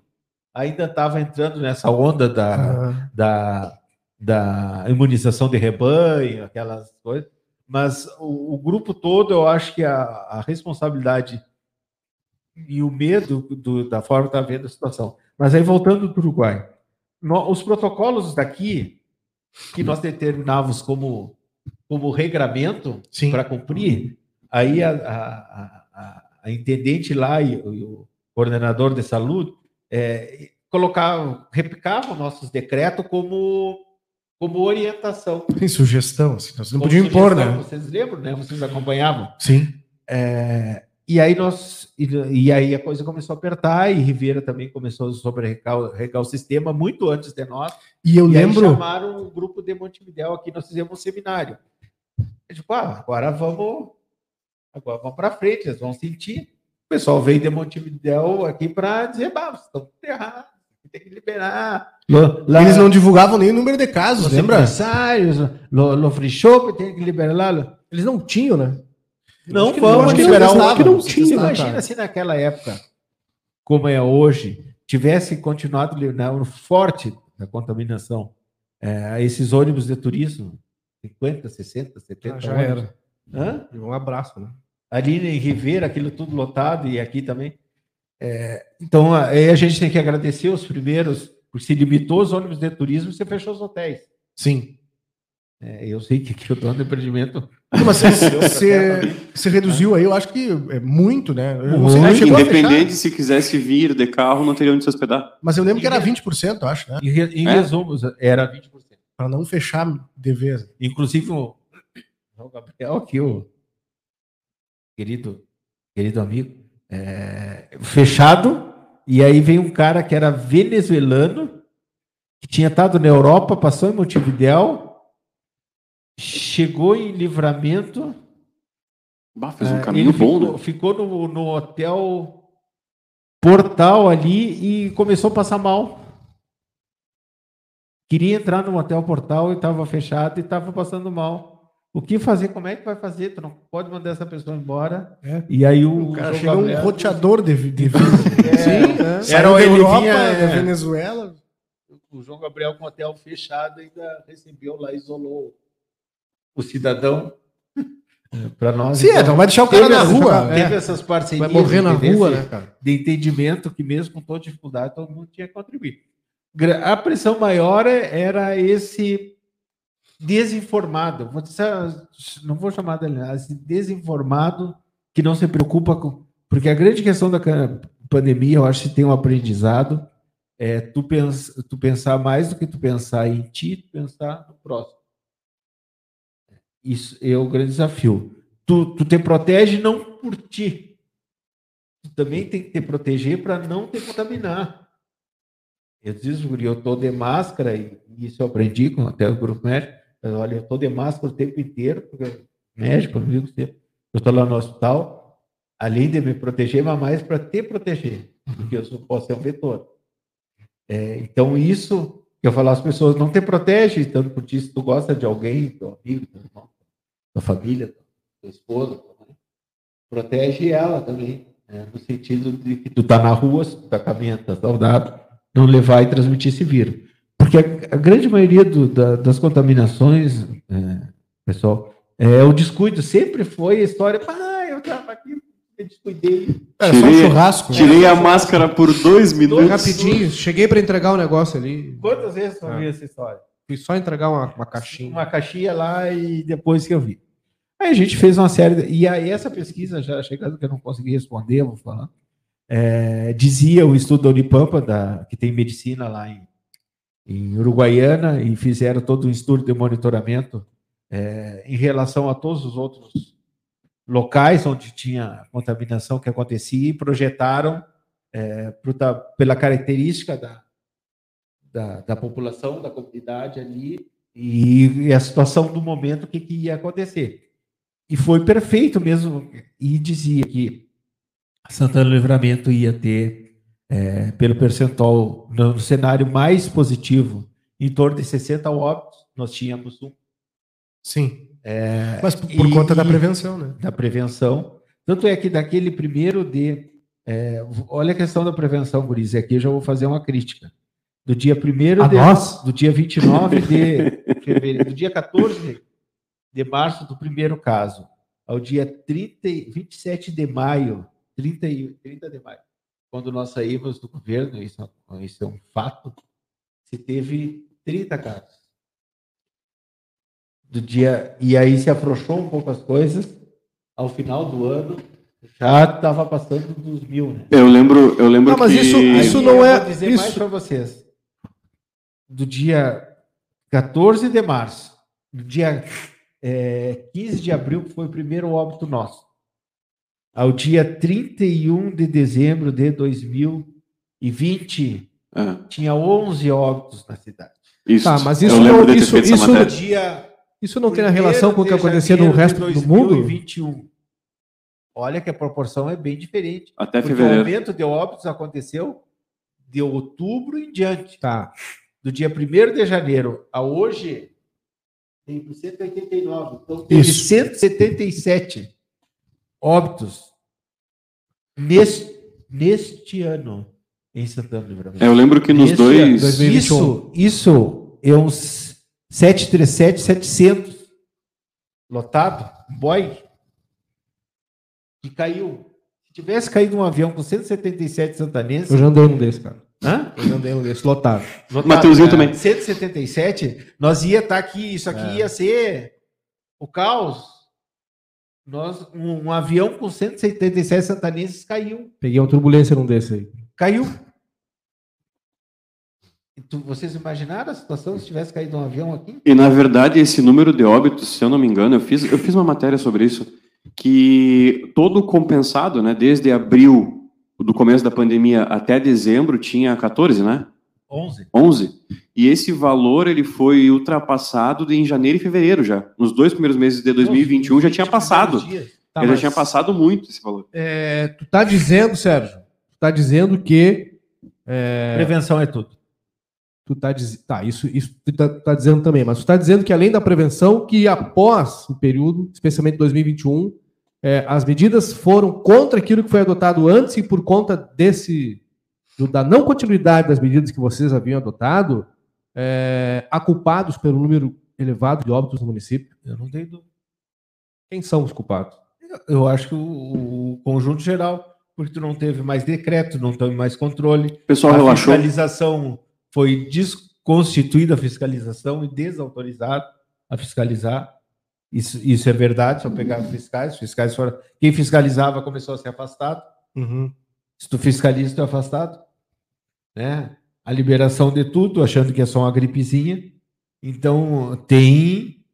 ainda estava entrando nessa onda da, da da imunização de rebanho, aquelas coisas. Mas o, o grupo todo, eu acho que a, a responsabilidade e o medo do, da forma que está vendo a situação. Mas aí, voltando para o Uruguai, no, os protocolos daqui, que nós determinávamos como, como regramento para cumprir, aí a, a, a, a, intendente lá e, e, o coordenador de saúde é, colocavam, replicavam nossos decretos como como orientação. Tem sugestão, assim, nós não podíamos impor, né? Vocês lembram, né? Vocês acompanhavam? Sim. É, e aí nós e, e, aí a coisa começou a apertar e Rivera também começou a sobrecarregar o sistema muito antes de nós. E eu e lembro. chamaram o grupo de Montevidéu aqui, nós fizemos um seminário. tipo, ah, agora vamos, agora vamos para frente, eles vão sentir. O pessoal veio de Montevidéu aqui para dizer, bah, vocês estão errados tem que liberar. Lá, Eles não divulgavam nem o número de casos, lembra? Empresários, no, no free shop tem que liberar. Eles não tinham, né? Não vamos liberar o que não tinha. Imagina se naquela época, como é hoje, tivesse continuado no forte da contaminação, é, esses ônibus de turismo, 50, 60, 70 ah, já ônibus. era. Hã? Um abraço, né? Ali em Ribeira, aquilo tudo lotado, e aqui também. É, então, aí a gente tem que agradecer os primeiros, porque se limitou os ônibus de turismo e você fechou os hotéis. Sim. É, eu sei que, que o dono do empreendimento. Mas você, você, reduziu aí, eu acho que é muito, né? Muito. Independente se quisesse vir de carro, não teria onde se hospedar. Mas eu lembro que era 20%, eu acho, né? Em, em é? resumo, era 20%. Para não fechar de vez. Inclusive, o Gabriel, aqui, o querido, querido amigo, é, fechado, e aí vem um cara que era venezuelano, que tinha estado na Europa, passou em Montevidéu, chegou em Livramento. Bah, fez um é, caminho bom, ficou, né? Ficou no, no hotel Portal ali e começou a passar mal. Queria entrar no hotel Portal e estava fechado e estava passando mal. O que fazer? Como é que vai fazer? Tu não pode mandar essa pessoa embora. É. E aí o, o cara chegou um roteador de, de vida. é, Sim, é. Era o Europa, vinha, da Venezuela. O João Gabriel com o hotel fechado ainda recebeu lá, isolou o cidadão para nós. Sim, então, então vai deixar o cara na rua. Teve é. essas parcerias. Vai morrer na rua, né, cara? De entendimento que mesmo com toda dificuldade todo mundo tinha que contribuir. A pressão maior era esse desinformado, não vou chamar de desinformado, que não se preocupa com. Porque a grande questão da pandemia, eu acho que tem um aprendizado, é tu, pens, tu pensar mais do que tu pensar em ti, tu pensar no próximo. Isso é o grande desafio. tu, tu te protege não por ti. Tu também tem que te proteger para não te contaminar. Eu disse, eu estou de máscara, e isso eu aprendi com até o grupo médico. Olha, eu estou de máscara o tempo inteiro, porque médico, não digo eu estou lá no hospital, além de me proteger, mas mais para te proteger, porque eu posso ser um vetor. É, então, isso eu falo às pessoas, não te protege tanto por ti, se tu gosta de alguém, teu amigo, teu irmão, tua família, tua esposa, mãe, protege ela também, né? no sentido de que tu tá na rua, se tu tá caminhando, tá saudável, não levar e transmitir esse vírus. Porque a, a grande maioria do, da, das contaminações, é, pessoal, é o descuido. Sempre foi a história, ah, eu estava aqui, me descuidei. É, tirei, só um churrasco. Né? Tirei a máscara por dois minutos. Rapidinho, cheguei para entregar um negócio ali. Quantas vezes eu vi essa história? Fui só entregar uma, uma caixinha. Uma caixinha lá e depois que eu vi. Aí a gente fez uma série. De... E aí essa pesquisa, já chegando que eu não consegui responder, vou falar. É, dizia o estudo da Unipampa, da, que tem medicina lá em, em Uruguaiana, e fizeram todo um estudo de monitoramento é, em relação a todos os outros locais onde tinha contaminação que acontecia e projetaram é, pela característica da, da, da, população, da comunidade ali e, e a situação do momento, o que, que ia acontecer. E foi perfeito mesmo, e dizia que Santana Livramento ia ter, é, pelo percentual, no cenário mais positivo, em torno de 60 óbitos, nós tínhamos um. Sim. É, Mas por, por e, conta da prevenção, né? Da prevenção. Tanto é que daquele primeiro de. É, olha a questão da prevenção, Guriz, aqui eu já vou fazer uma crítica. Do dia 1 de. Nós? Do dia 29 de fevereiro, do dia 14 de março do primeiro caso, ao dia 30, 27 de maio 30, e, 30 de maio, quando nós saímos do governo, isso, isso é um fato, se teve 30 casos. Do dia, e aí se afrouxou um pouco as coisas, ao final do ano já estava passando dos mil, né? Eu lembro, eu lembro não, mas que... isso, isso não é... Vou dizer isso... mais para vocês. Do dia 14 de março, do dia é, 15 de abril, que foi o primeiro óbito nosso ao dia 31 de dezembro de 2020, ah. tinha 11 óbitos na cidade. Isso. Tá, mas isso não, isso, isso, dia isso não tem relação com o que acontecia no resto do mundo? 2021. Olha que a proporção é bem diferente. Até fevereiro. O aumento de óbitos aconteceu de outubro em diante. Tá. Do dia 1 de janeiro a hoje, tem 189. Então, teve Isso. 177 óbitos neste, neste ano em Santana do Livramento. É, eu lembro que nos dois. Ano, isso, isso é uns 737 700 lotado, boy, que caiu. Se tivesse caído um avião com 177 santanenses. Eu já andei um desse, cara. Hã? Eu já andei um desse, lotado. lotado Mateuzinho também. 177, nós ia estar tá aqui, isso aqui é. ia ser o caos. Nós, um, um, avião com 177 santanenses caiu. Peguei uma turbulência num desse aí. Caiu. Tu, vocês imaginaram a situação se tivesse caído um avião aqui? E na verdade, esse número de óbitos, se eu não me engano, eu fiz, eu fiz uma matéria sobre isso, que todo compensado, né, desde abril do começo da pandemia até dezembro, tinha 14, né? 11. 11. E esse valor ele foi ultrapassado em janeiro e fevereiro já. Nos dois primeiros meses de 2021 já tinha passado. Tá, já tinha passado muito esse valor. É, tu tá dizendo, Sérgio, tu tá dizendo que é, prevenção é tudo. Tu tá dizendo, tá, isso, isso tu tá, tá, dizendo também, mas tu tá dizendo que além da prevenção, que após o período, especialmente 2021, é, as medidas foram contra aquilo que foi adotado antes e por conta desse do, da não continuidade das medidas que vocês haviam adotado, é, a culpados pelo número elevado de óbitos no município? Eu não tenho dúvida. Quem são os culpados? Eu acho que o, o conjunto geral, porque tu não teve mais decreto, não teve mais controle. O pessoal a relaxou. fiscalização foi desconstituída a fiscalização e desautorizado a fiscalizar. Isso, isso é verdade, só pegar fiscais, fiscais foram. Quem fiscalizava começou a ser afastado. Uhum. Se tu fiscaliza, tu é afastado. Né? A liberação de tudo, achando que é só uma gripezinha. Então, tem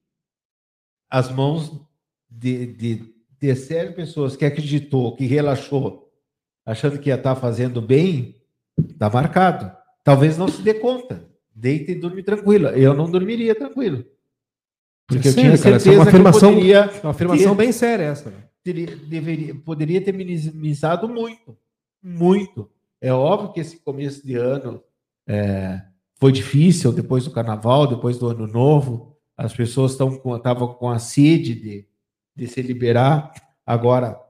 as mãos de, de, terceiro pessoas que acreditou, que relaxou, achando que ia estar tá fazendo bem, está marcado. Talvez não se dê conta. Deita e dorme tranquilo. Eu não dormiria tranquilo. Porque é eu tinha certeza cara, é uma afirmação, poderia uma afirmação ter, bem séria essa. Teria, deveria, poderia ter minimizado muito. Muito. É óbvio que esse começo de ano é, foi difícil, depois do carnaval, depois do ano novo. As pessoas estavam com, com a sede de, de se liberar. Agora,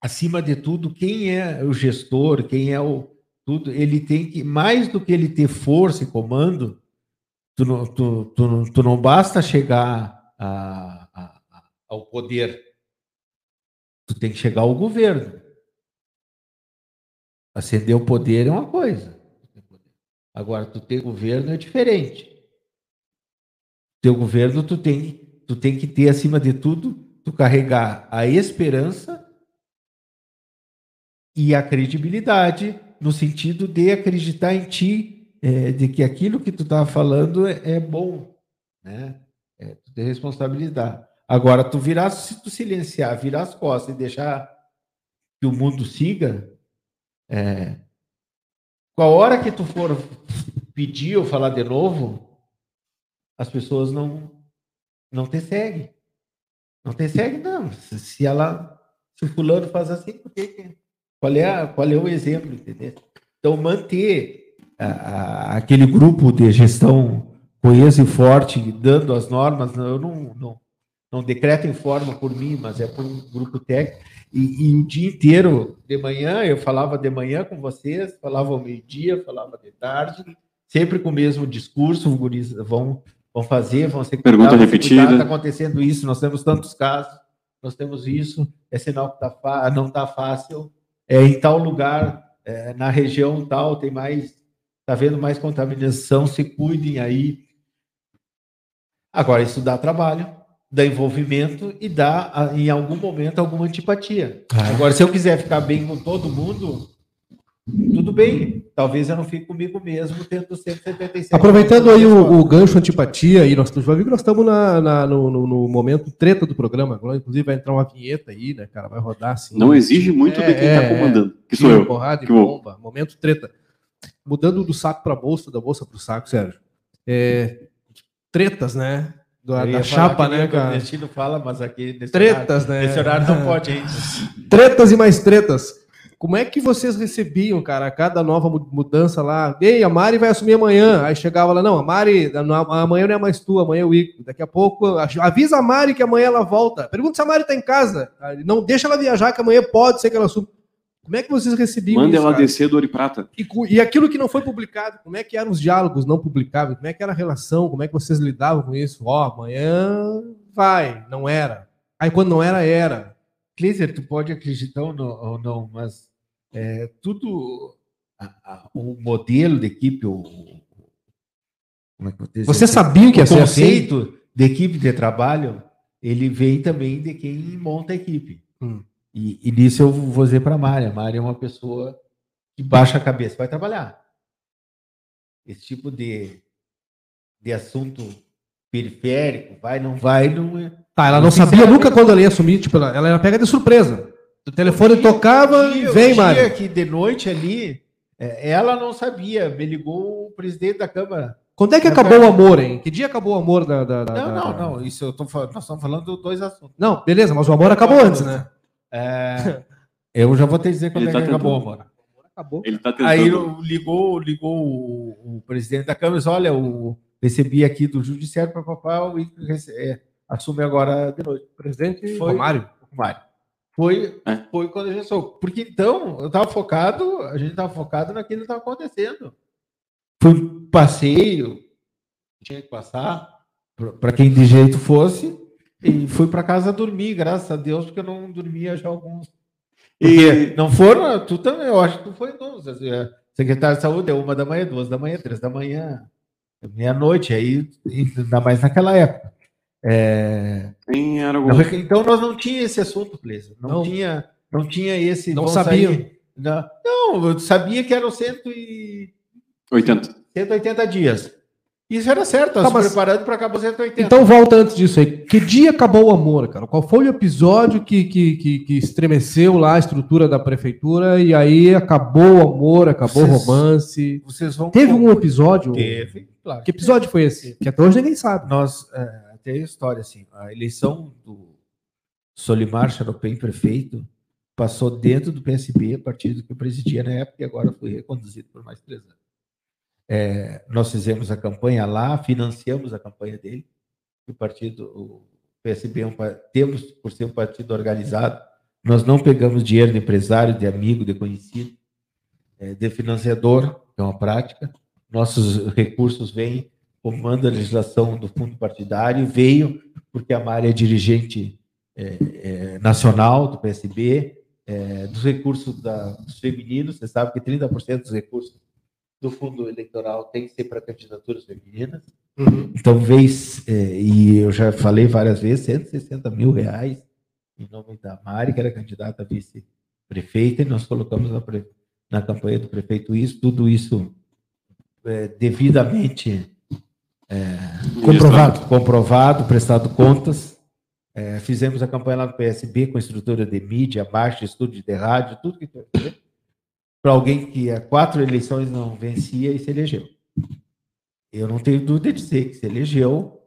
acima de tudo, quem é o gestor, quem é o tudo, ele tem que, mais do que ele ter força e comando, tu não, tu, tu, tu não basta chegar a, a, ao poder, tu tem que chegar ao governo. Acender o poder é uma coisa. Agora, tu ter governo é diferente. Teu governo, tu tem, tu tem que ter, acima de tudo, tu carregar a esperança e a credibilidade no sentido de acreditar em ti, é, de que aquilo que tu estava falando é, é, bom, né? É, tu tem responsabilidade. Agora, tu virar, se tu silenciar, virar as costas e deixar que o mundo siga, é, a hora que tu for pedir ou falar de novo, as pessoas não não te seguem. Não tem segue, não. Se ela, se o fulano faz assim, por que? Qual é, a, qual é o exemplo, entendeu? Então, manter a, a, aquele grupo de gestão coeso e forte, dando as normas, eu não, não, não decreto em forma por mim, mas é por um grupo técnico. E, e, o dia inteiro, de manhã, eu falava de manhã com vocês, falava ao meio-dia, falava de tarde, sempre com o mesmo discurso, vão vão fazer, vão ser pergunta repetida. Está acontecendo isso, nós temos tantos casos, nós temos isso, é sinal que tá não está fácil. É em tal lugar, é, na região tal, tem mais, está vendo mais contaminação, se cuidem aí. Agora, isso dá trabalho, dá envolvimento e dá, em algum momento, alguma antipatia. Ah. Agora, se eu quiser ficar bem com todo mundo, tudo bem, talvez eu não fique comigo mesmo tendo 177. Aproveitando aí o, o, gancho antipatia, e nós, vai ver que nós estamos na, na no, no, no, momento treta do programa, agora inclusive vai entrar uma vinheta aí, né, cara, vai rodar assim. Não exige muito é, de quem está é, comandando, que sou eu. Porrada que bomba, vou. momento treta. Mudando do saco para a bolsa, da bolsa para o saco, Sérgio. É, tretas, né? Da, da chapa, né, cara? O fala, mas aqui nesse tretas, horário, né? Nesse horário não pode ainda. tretas e mais tretas. Como é que vocês recebiam, cara, cada nova mudança lá? Ei, a Mari vai assumir amanhã. Aí chegava lá, não, a Mari, amanhã não é mais tu, amanhã é o Ico. Daqui a pouco, avisa a Mari que amanhã ela volta. Pergunta se a Mari tá em casa. Não, deixa ela viajar, que amanhã pode ser que ela assuma. Como é que vocês recebiam Manda ela cara? descer do Ouro e Prata. E, e, aquilo que não foi publicado, como é que eram os diálogos não publicáveis? Como é que era a relação? Como é que vocês lidavam com isso? Ó, oh, amanhã vai, não era. Aí quando não era, era. Cleiser, tu pode acreditar ou não, ou não mas é, tudo a, a, o modelo de equipe, o, como é que eu dizer? Você sabia que ia ser assim? conceito de equipe de trabalho, ele vem também de quem monta a equipe. Hum. E, e nisso eu vou dizer para a Mária. A Mária é uma pessoa que baixa a cabeça, vai trabalhar. Esse tipo de, de assunto periférico, vai, não vai, não é. Tá, ela não, não sabia nunca quando ela ia assumir, tipo, ela, ela pega de surpresa. O telefone dia, tocava, dia, vem, Mário. que de noite ali, é, ela não sabia, me ligou o presidente da Câmara. Quando é que acabou o amor, hein? Que dia acabou o amor da. da, da não, não, não. Isso eu tô, nós estamos falando de dois assuntos. Não, beleza, mas o amor acabou antes, né? É, eu já vou te dizer quando Ele é tá que acabou amor. Acabou. Ele tá tentando... Aí ligou, ligou o, o, presidente da Câmara e disse: olha, eu recebi aqui do Judiciário para papai o é, assume agora de noite. O presidente foi Romário. Romário. Foi, é. foi quando a gente soube. Porque então, eu estava focado, a gente estava focado naquilo que estava acontecendo. Fui passeio, tinha que passar, para quem de jeito fosse, e fui para casa dormir, graças a Deus, porque eu não dormia já alguns. E não foram, tu também, eu acho que tu foi não. Secretário de Saúde é uma da manhã, duas da manhã, três da manhã, meia-noite, aí, ainda mais naquela época. É... Em Então nós não tinha esse assunto, Cleison. Não, não, tinha, não tinha esse. Não sabia. Não, não, eu sabia que eram 180. 80. 180 dias. Isso era certo, tá, mas... preparando para acabar 180. Então volta antes disso aí. Que dia acabou o amor, cara? Qual foi o episódio que, que, que, que estremeceu lá a estrutura da prefeitura e aí acabou o amor, acabou o romance? Vocês vão Teve algum episódio? Teve, claro. Que episódio foi esse? Que até hoje ninguém sabe. Nós, é, tem a história assim, a eleição do Solimar Charopem prefeito passou dentro do PSB, partido que eu presidia na época e agora foi reconduzido por mais três anos. É, nós fizemos a campanha lá, financiamos a campanha dele. O partido, o PSB, é temos, por ser um partido organizado, nós não pegamos dinheiro de empresário, de amigo, de conhecido, é, de financiador, que é uma prática. Nossos recursos vêm, comando a legislação do fundo partidário, veio porque a Mari é dirigente é, é, nacional do PSB, é, dos recursos da, dos femininos, você sabe que 30% dos recursos do fundo eleitoral tem que ser para candidaturas femininas. Uhum. Então, vez, é, e eu já falei várias vezes, 160 mil reais em nome da Mari, que era candidata a vice-prefeita, e nós colocamos na, na, campanha do prefeito isso, tudo isso é, devidamente é, comprovado. comprovado, prestado contas. É, fizemos a campanha lá do PSB com estrutura de mídia, marcha, estúdio de rádio, tudo que para alguém que há quatro eleições não vencia e se elegeu. Eu não tenho dúvida de dizer que se elegeu,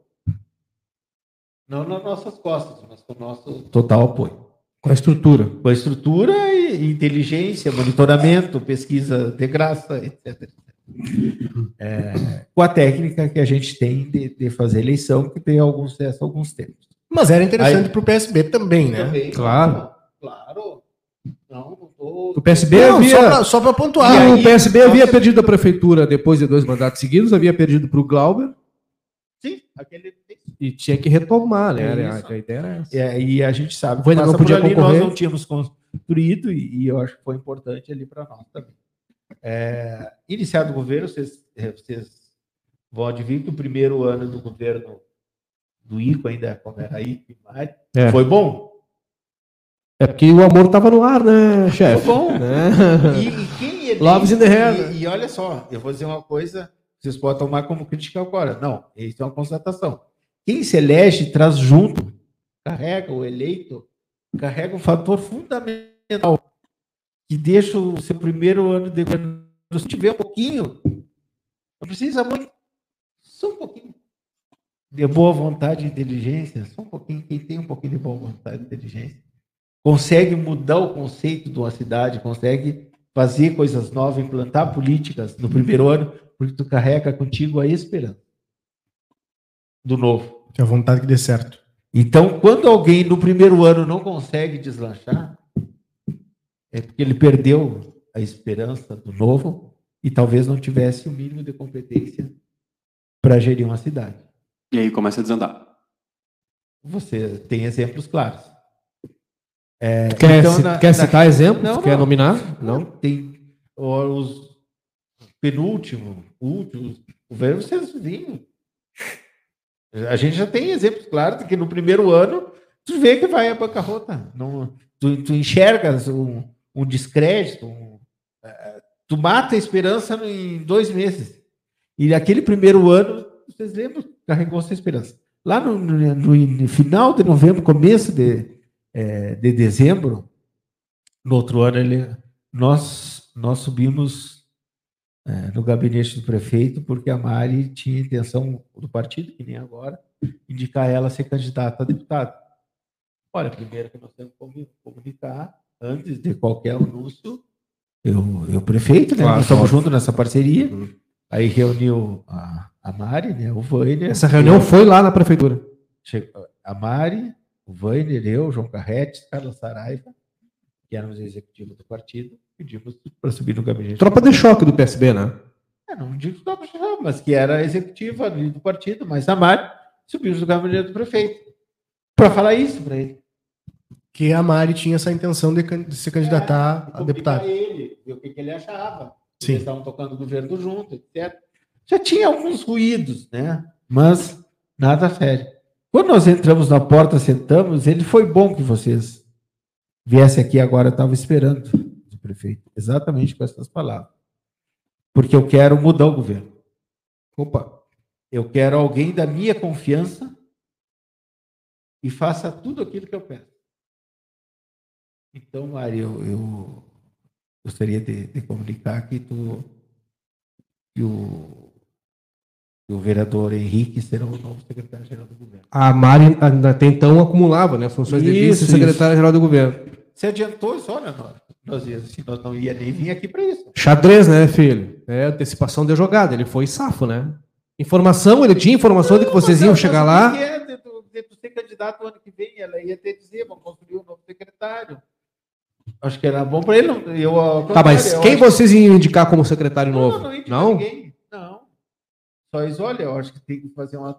não nas nossas costas, mas com o nosso total apoio. Com a estrutura. Com a estrutura e inteligência, monitoramento, pesquisa de graça, etc. É, com a técnica que a gente tem de, de, fazer eleição, que tem alguns alguns tempos. Mas era interessante para o PSB também, né? Também, claro. Claro. Não, o PSB não, havia. Só para pontuar. Aí, o PSB havia perdido a prefeitura depois de dois mandatos seguidos, havia perdido para o Glauber. Sim, aquele. E tinha que retomar, né? É a, a, ideia era essa. É, e a gente sabe que não podia ali, concorrer. nós não tínhamos construído, e, e eu acho que foi importante ali para nós também. É, iniciado o governo, vocês, é, vocês vão adivinhar que o primeiro ano do governo do ICO, ainda como era ICO, é. foi bom. É porque o amor estava no ar, né, chefe? bom. Né? E, e quem ele, Loves in the hair. E, e, olha só, eu vou dizer uma coisa, vocês podem tomar como crítica agora. Não, isso é uma constatação. Quem se elege traz junto, carrega o eleito, carrega um fator fundamental que deixa o seu primeiro ano de governo, se tiver um pouquinho, não precisa muito, só um pouquinho de boa vontade e inteligência, só um pouquinho, quem tem um pouquinho de boa vontade e inteligência, consegue mudar o conceito de uma cidade, consegue fazer coisas novas, implantar políticas no primeiro ano, porque tu carrega contigo a esperança do novo. Que a vontade que dê certo. Então, quando alguém no primeiro ano não consegue deslanchar, é porque ele perdeu a esperança do novo e talvez não tivesse o mínimo de competência para gerir uma cidade. E aí começa a desandar. Você tem exemplos claros. É, quer, então, na, quer citar na... exemplos? Não, quer não, nominar? Não. Tem os penúltimo, últimos, o velho vocês viram. A gente já tem exemplos claros que no primeiro ano tu vê que vai a bancarrota. Não, tu, tu enxergas um, um descrédito, um, uh, tu mata a esperança em dois meses. E naquele primeiro ano, vocês lembram, carregou essa esperança. Lá no, no, no final de novembro, começo de, é, de dezembro, no outro ano, ele, nós, nós subimos é, no gabinete do prefeito, porque a Mari tinha intenção do partido, que nem agora, indicar ela ser candidata a deputada. Olha, primeiro que nós temos que comunicar, antes de qualquer anúncio, eu, eu prefeito, né? Claro, nós estamos juntos nessa parceria. Uhum. Aí reuniu a, a Mari, né? O Vainer. Essa reunião eu, foi lá na prefeitura. Chegou, a Mari, o Vainer, eu, João Carretes, Carlos Saraiva, que éramos executivos do partido, pedimos para subir no gabinete. Tropa de choque do PSB, né? É, não digo tropa de choque, mas que era executiva do partido, mas a Mari subiu no gabinete do prefeito. Para falar isso para ele. Que a Mari tinha essa intenção de, de se candidatar é, a deputado. ele, ver o que, que ele achava. Sim. Eles estavam tocando o governo junto, etc. Já tinha alguns ruídos, né? Mas nada sério. Quando nós entramos na porta, sentamos, ele foi bom que vocês viessem aqui agora, eu estava esperando o prefeito, exatamente com essas palavras. Porque eu quero mudar o governo. Opa! eu quero alguém da minha confiança e faça tudo aquilo que eu peço. Então, Mari, eu, eu gostaria de, de, comunicar que, tu, que o, o vereador Henrique será o novo secretário-geral do governo. A Mari até então acumulava né, funções isso, de vice-secretária-geral do governo. Você adiantou isso, olha, nós, nós, assim, nós não ia nem vir aqui para isso. Xadrez, né, filho? É antecipação de jogada. Ele foi safo, né? Informação, ele tinha informação não, de que vocês iam chegar lá. É, de, de, de ser candidato ano que vem, ela ia ter dizer, vamos construir um novo secretário. Acho que era bom para ele. Eu, tá, mas quem vocês iam indicar como secretário não, novo? Não, não, não? ninguém. Só isso, olha, eu acho que tem que fazer uma,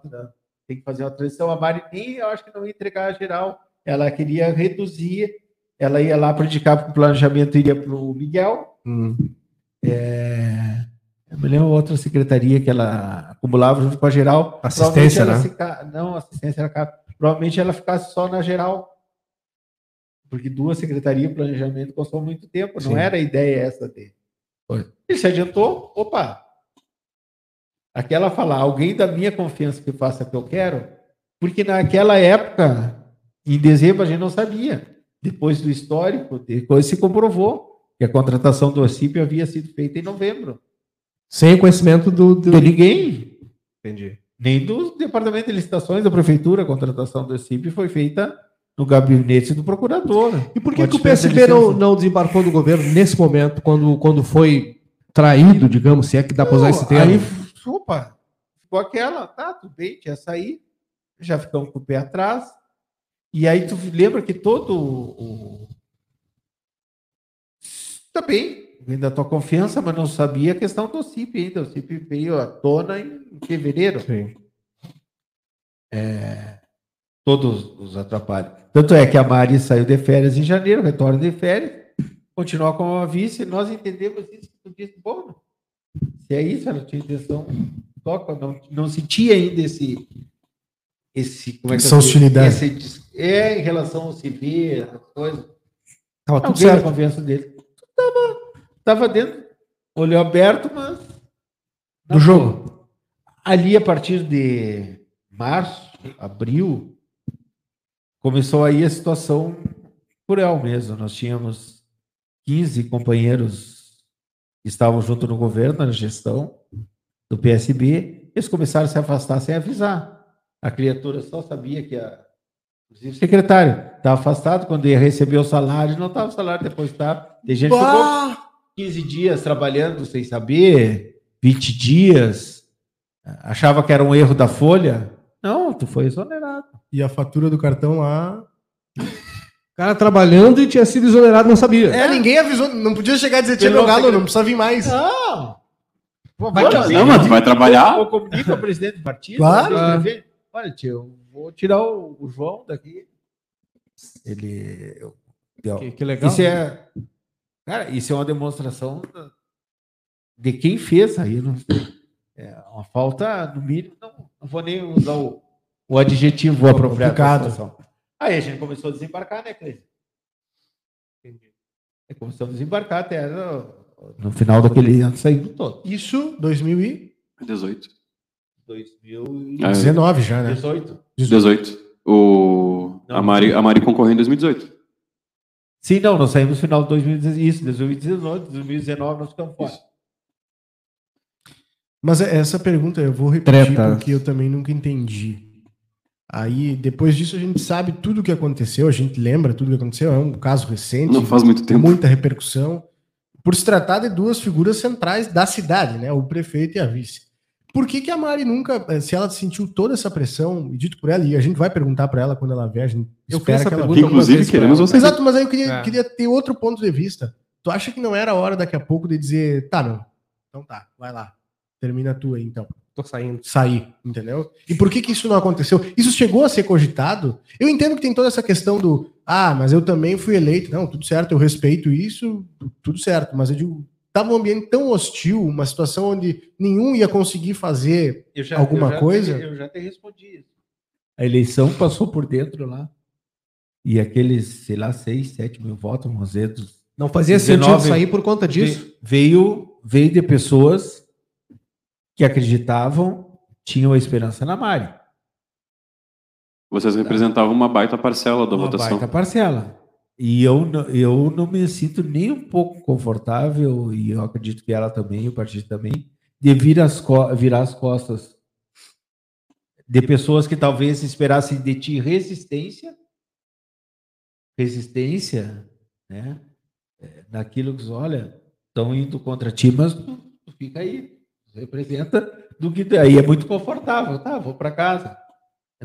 tem que fazer uma transição. A Mari nem, eu acho que não ia entregar a geral. Ela queria reduzir, ela ia lá para indicar para o planejamento, iria para o Miguel. Hum. É, eu me lembro outra secretaria que ela acumulava junto com a geral. Assistência, né? Fica, não, assistência era. Provavelmente ela ficasse só na geral porque duas secretarias planejamento consomem muito tempo, não Sim. era a ideia essa dele. Ele se adiantou, opa, aquela falar, alguém da minha confiança que faça o que eu quero, porque naquela época, em dezembro, a gente não sabia. Depois do histórico, depois se comprovou que a contratação do OCIP havia sido feita em novembro. Sem conhecimento do, do... de ninguém. Entendi. Nem do departamento de licitações da prefeitura, a contratação do OCIP foi feita no gabinete do procurador. E por que, que o PSB não, não desembarcou do governo nesse momento, quando, quando foi traído, digamos, se é que dá para usar esse termo? Aí, opa, ficou aquela, tá, tudo bem, tinha sair, já ficamos com o pé atrás. E aí tu lembra que todo o. Tá bem, ainda tua confiança, mas não sabia a questão do CIP ainda. O CIP veio à tona em fevereiro. Sim. É, todos os atrapalhos. Tanto é que a Mari saiu de férias em janeiro, retorna de férias, continua como a vice, nós entendemos isso tu disse, bom, se é isso, ela tinha intenção, toca, não, não sentia ainda esse, esse como é que Essa hostilidade. Esse, é, em relação ao CV, as coisas. Tava tudo certo. a confiança dele. Tava, tava dentro, olho aberto, mas... Do jogo. Ali, a partir de março, abril, começou aí a situação cruel mesmo. Nós tínhamos 15 companheiros estavam junto no governo, na gestão do PSB, eles começaram a se afastar sem avisar. A criatura só sabia que a Inclusive, o secretário estava afastado quando ia receber o salário, não estava o salário depositado. Tem gente que ficou 15 dias trabalhando sem saber, 20 dias, achava que era um erro da folha. Não, tu foi exonerado. E a fatura do cartão lá. O cara trabalhando e tinha sido exonerado, não sabia. É, ninguém avisou, não podia chegar e dizer, tinha meu galo, não precisa vir mais. Não. Vai, não, mas vai trabalhar. Eu comunico ao presidente do partido. Claro. Olha, tio, vou tirar o, o, João daqui. Ele. Eu, que, que, legal. Isso é, cara, isso é uma demonstração de quem fez aí. Não. É uma falta, no mínimo, não, não vou nem usar o, o adjetivo apropriado. Aí a gente começou a desembarcar, né, Cleiton? Entendi. Começamos a desembarcar até no, no final daquele ano saindo todo. Isso, 2018. 2019 já, né? 18. 18. O... Não, a, Mari, a Mari concorreu em 2018. Sim, não, nós saímos no final de 2019. Isso, 2019, 2019 nós ficamos fora. Mas é, essa pergunta eu vou repetir Tretas. porque eu também nunca entendi. Aí, depois disso, a gente sabe tudo o que aconteceu, a gente lembra tudo o que aconteceu, é um caso recente. Não faz muito tempo. Muita repercussão. Por se tratar de duas figuras centrais da cidade, né? O prefeito e a vice. Por que, que a Mari nunca, eh, se ela sentiu toda essa pressão, e dito por ela, e a gente vai perguntar para ela quando ela vier, a gente eu espera que ela Inclusive, queremos você. Exato, mas aí eu queria, é. queria ter outro ponto de vista. Tu acha que não era hora daqui a pouco de dizer, tá, não, então tá, vai lá, Termina a tua aí, então. Tô saindo. Sair, entendeu? E por que que isso não aconteceu? Isso chegou a ser cogitado? Eu entendo que tem toda essa questão do, ah, mas eu também fui eleito. Não, tudo certo, eu respeito isso, tudo certo. Mas eu digo, tava um ambiente tão hostil, uma situação onde nenhum ia conseguir fazer já, alguma eu coisa. Te, eu já te respondi isso. A eleição passou por dentro lá. E aqueles, sei lá, seis, sete mil votos, mozedos. Não fazia 19, sentido sair por conta disso. Veio, veio de pessoas que acreditavam tinham a esperança na Mari. Vocês representavam uma baita parcela da uma votação. Baita parcela. E eu, eu não me sinto nem um pouco confortável, e eu acredito que ela também, o partido também, de vir as, virar as costas de pessoas que talvez esperassem de ti resistência, resistência, né? É, naquilo que, olha, estão indo contra ti, mas tu, tu fica aí, representa do que aí é muito confortável, tá? Vou para casa.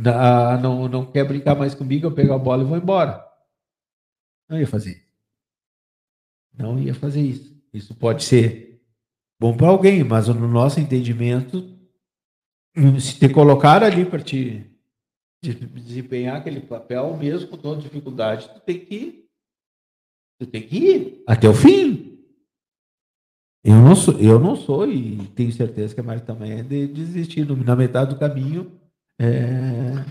Ah, não, não quer brincar mais comigo, eu pego a bola e vou embora. Não ia fazer. Não ia fazer isso. Isso pode ser bom para alguém, mas no nosso entendimento, se te colocar ali para te desempenhar aquele papel, mesmo com toda dificuldade, tu tem que ir. Tu tem que ir até o fim. Eu não sou, eu não sou e tenho certeza que a Mari também é de desistir na metade do caminho é...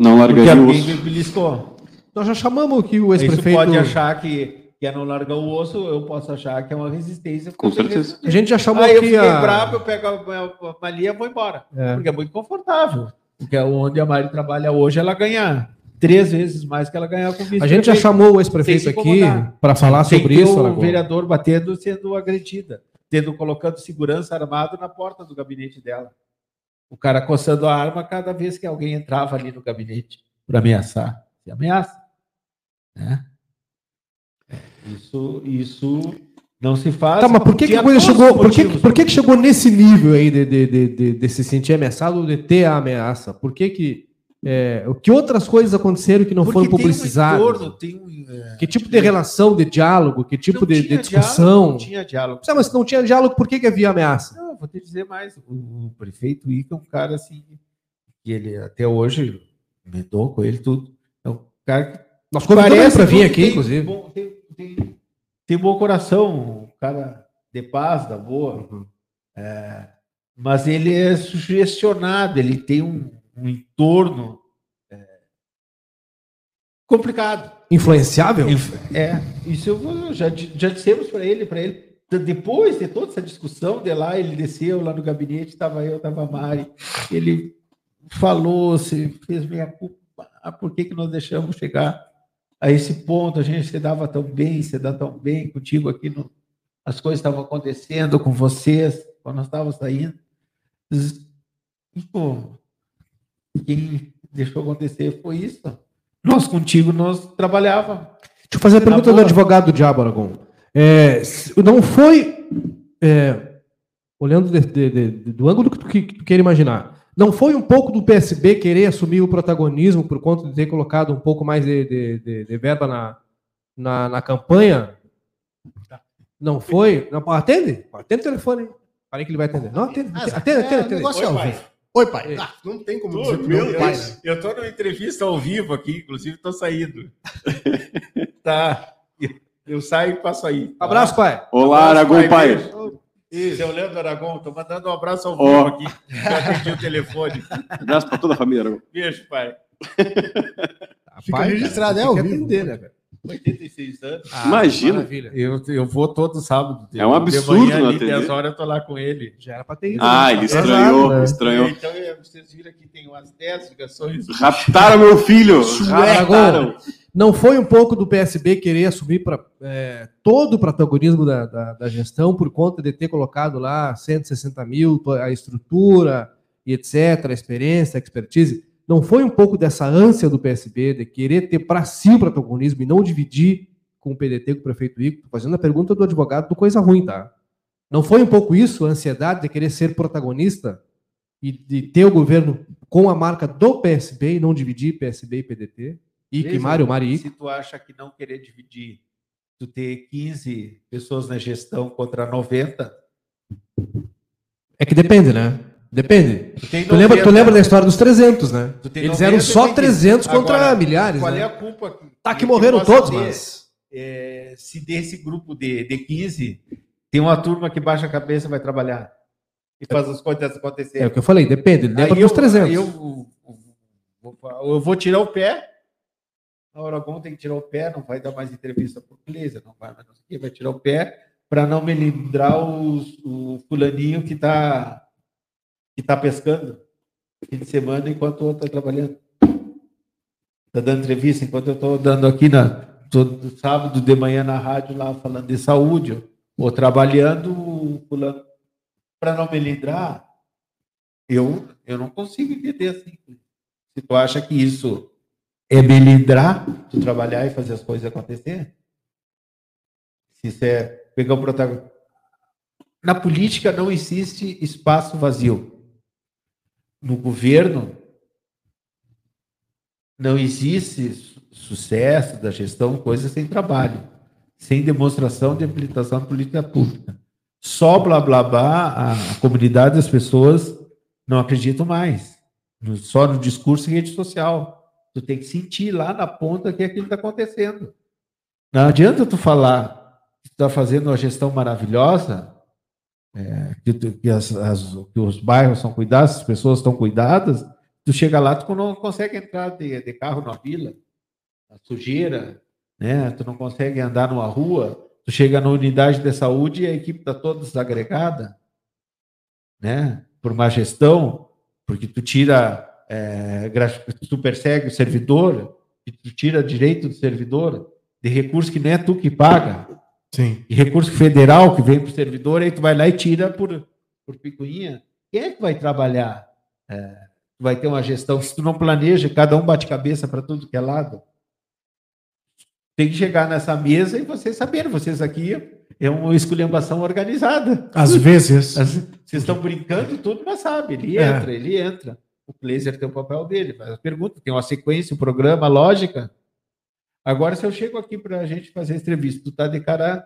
Não largaria o osso. Me beliscou. Nós já chamamos aqui o ex-prefeito... pode achar que, que é não largar o osso, eu posso achar que é uma resistência. Com certeza. A gente já chamou aqui eu fiquei a... bravo, eu pego a malia e vou embora. É. Porque é muito confortável. Porque é onde a Mari trabalha hoje, ela ganha três vezes mais que ela ganhava com vice A gente já chamou o ex-prefeito aqui para falar sem sobre isso. O vereador batendo sendo agredida, tendo colocando segurança armado na porta do gabinete dela o cara coçando a arma cada vez que alguém entrava ali no gabinete para ameaçar. Se ameaça. Né? Isso, isso não se faz. Tá, mas por que, que a coisa chegou? Por, que, por que, que chegou nesse nível aí de, de, de, de, de se sentir ameaçado ou de ter a ameaça? Por que que. É, que outras coisas aconteceram que não Porque foram publicizadas? Tem um entorno, tem um, é, que tipo de relação, de diálogo, que tipo de, de, discussão? Diálogo, não tinha diálogo. Mas se não tinha diálogo, por que, que havia ameaça? Não, vou te dizer mais. O, o prefeito Ica é um cara assim, que ele até hoje mentou com ele tudo. É um cara que. Nós convidamos para vir aqui, tem, inclusive. Bom, tem, tem, tem bom coração, um cara de paz, da boa. Uhum. É, mas ele é sugestionado, ele tem um, um entorno é, complicado. Influenciável? É, isso eu já, já dissemos para ele, para ele depois de toda essa discussão de lá, ele desceu lá no gabinete, estava eu, estava a Mari, ele falou, se fez minha culpa, ah, por que, que nós deixamos chegar a esse ponto? A gente se dava tão bem, se dá tão bem contigo aqui, no, as coisas estavam acontecendo com vocês, quando nós estávamos saindo. E, quem deixou acontecer foi isso. Nós contigo, nós trabalhávamos. Deixa eu fazer a pergunta do advogado do Diabo, Aragão. É, não foi, é, olhando de, de, de, do ângulo que tu, que tu quer imaginar, não foi um pouco do PSB querer assumir o protagonismo por conta de ter colocado um pouco mais de, verba na, na, na, campanha? Não foi? Não, atende? Atende o telefone. Parei que ele vai atender. Não, atende. Atende, atende, atende. atende. Oi, pai. Oi, pai. Ah, não tem como dizer meu pai. Né? Eu estou numa entrevista ao vivo aqui, inclusive estou saindo. tá. Eu saio e passo aí. Tá? Abraço, pai. Olá, Aragão, pai. pai. Seu Leandro Aragão, tô mandando um abraço ao vivo oh. aqui. Já atendi o telefone. Abraço para toda a família, Aragão. Beijo, pai. Fica registrado, é ao vivo. Atender, né, velho? 86 anos. Ah, Imagina. Eu, eu vou todo sábado. É um absurdo, de manhã, ali, 10 horas eu tô lá com ele. Já era para ter ido. Ah, ele estranhou, né? estranhou. Então, vocês viram que tem umas 10 ligações. Raptaram meu filho. Raptaram. Não foi um pouco do PSB querer assumir pra, é, todo o protagonismo da, da, da, gestão por conta de ter colocado lá 160 mil, a estrutura e etc., a experiência, a expertise? Não foi um pouco dessa ânsia do PSB de querer ter para si o protagonismo e não dividir com o PDT, com o prefeito Ico? Estou fazendo a pergunta do advogado do Coisa Ruim, tá? Não foi um pouco isso, a ansiedade de querer ser protagonista e de ter o governo com a marca do PSB e não dividir PSB e PDT? Ike, Mário, Mari Se tu acha que não querer dividir, tu ter 15 pessoas na gestão contra 90... É que depende, né? Depende. Tu, tu, lembra, tu lembra da história dos 300, né? Eles eram só 300 contra Agora, milhares. Qual né? é a culpa? Tá que morreram todos, mas. É, se desse grupo de, de 15, tem uma turma que baixa a cabeça e vai trabalhar. E faz as coisas acontecerem. É o que eu falei, depende. Lembra aí dos 300. Eu, eu, eu, vou tirar o pé. A Aragon tem que tirar o pé, não vai dar mais entrevista por Cleisa, não vai mais não sei vai tirar o pé para não me lembrar os, o fulaninho que está que está pescando. fim de semana enquanto o outro está trabalhando. Está dando entrevista enquanto eu estou dando aqui na todo sábado de manhã na rádio lá falando de saúde, ou trabalhando, pulando para não me lindrar. Eu, eu não consigo entender assim. Se tu acha que isso é melindrar, tu trabalhar e fazer as coisas acontecer, se isso é pegar o protagonista. Na política não existe espaço vazio. No governo não existe sucesso da gestão, coisa sem trabalho, sem demonstração de habilitação de política pública. Só blá blá blá, a comunidade, as pessoas não acreditam mais. Só no discurso e rede social. Tu tem que sentir lá na ponta que aquilo está acontecendo. Não adianta tu falar que tu está fazendo uma gestão maravilhosa, é, que, que, as, as, que, os bairros são cuidados, as pessoas estão cuidadas, tu chega lá, tu não consegue entrar de, de carro na vila, a sujeira, né? tu não consegue andar numa rua, tu chega na unidade de saúde e a equipe está toda desagregada, né? por má gestão, porque tu tira, é, tu persegue o servidor, e tu tira direito do servidor de recurso que nem é tu que paga. Sim. E recurso federal que vem para o servidor, aí tu vai lá e tira por, por picuinha. Quem é que vai trabalhar? É, vai ter uma gestão, se tu não planeja, cada um bate cabeça para tudo que é lado. Tem que chegar nessa mesa e vocês saberem, vocês aqui é uma esculhambação organizada. Às vezes. Vocês estão brincando tudo, mas sabe, ele é. entra, ele entra. O Glazer tem o papel dele, faz a pergunta, tem uma sequência, um programa, lógica. Agora, se eu chego aqui para a gente fazer entrevista, tu tá de cara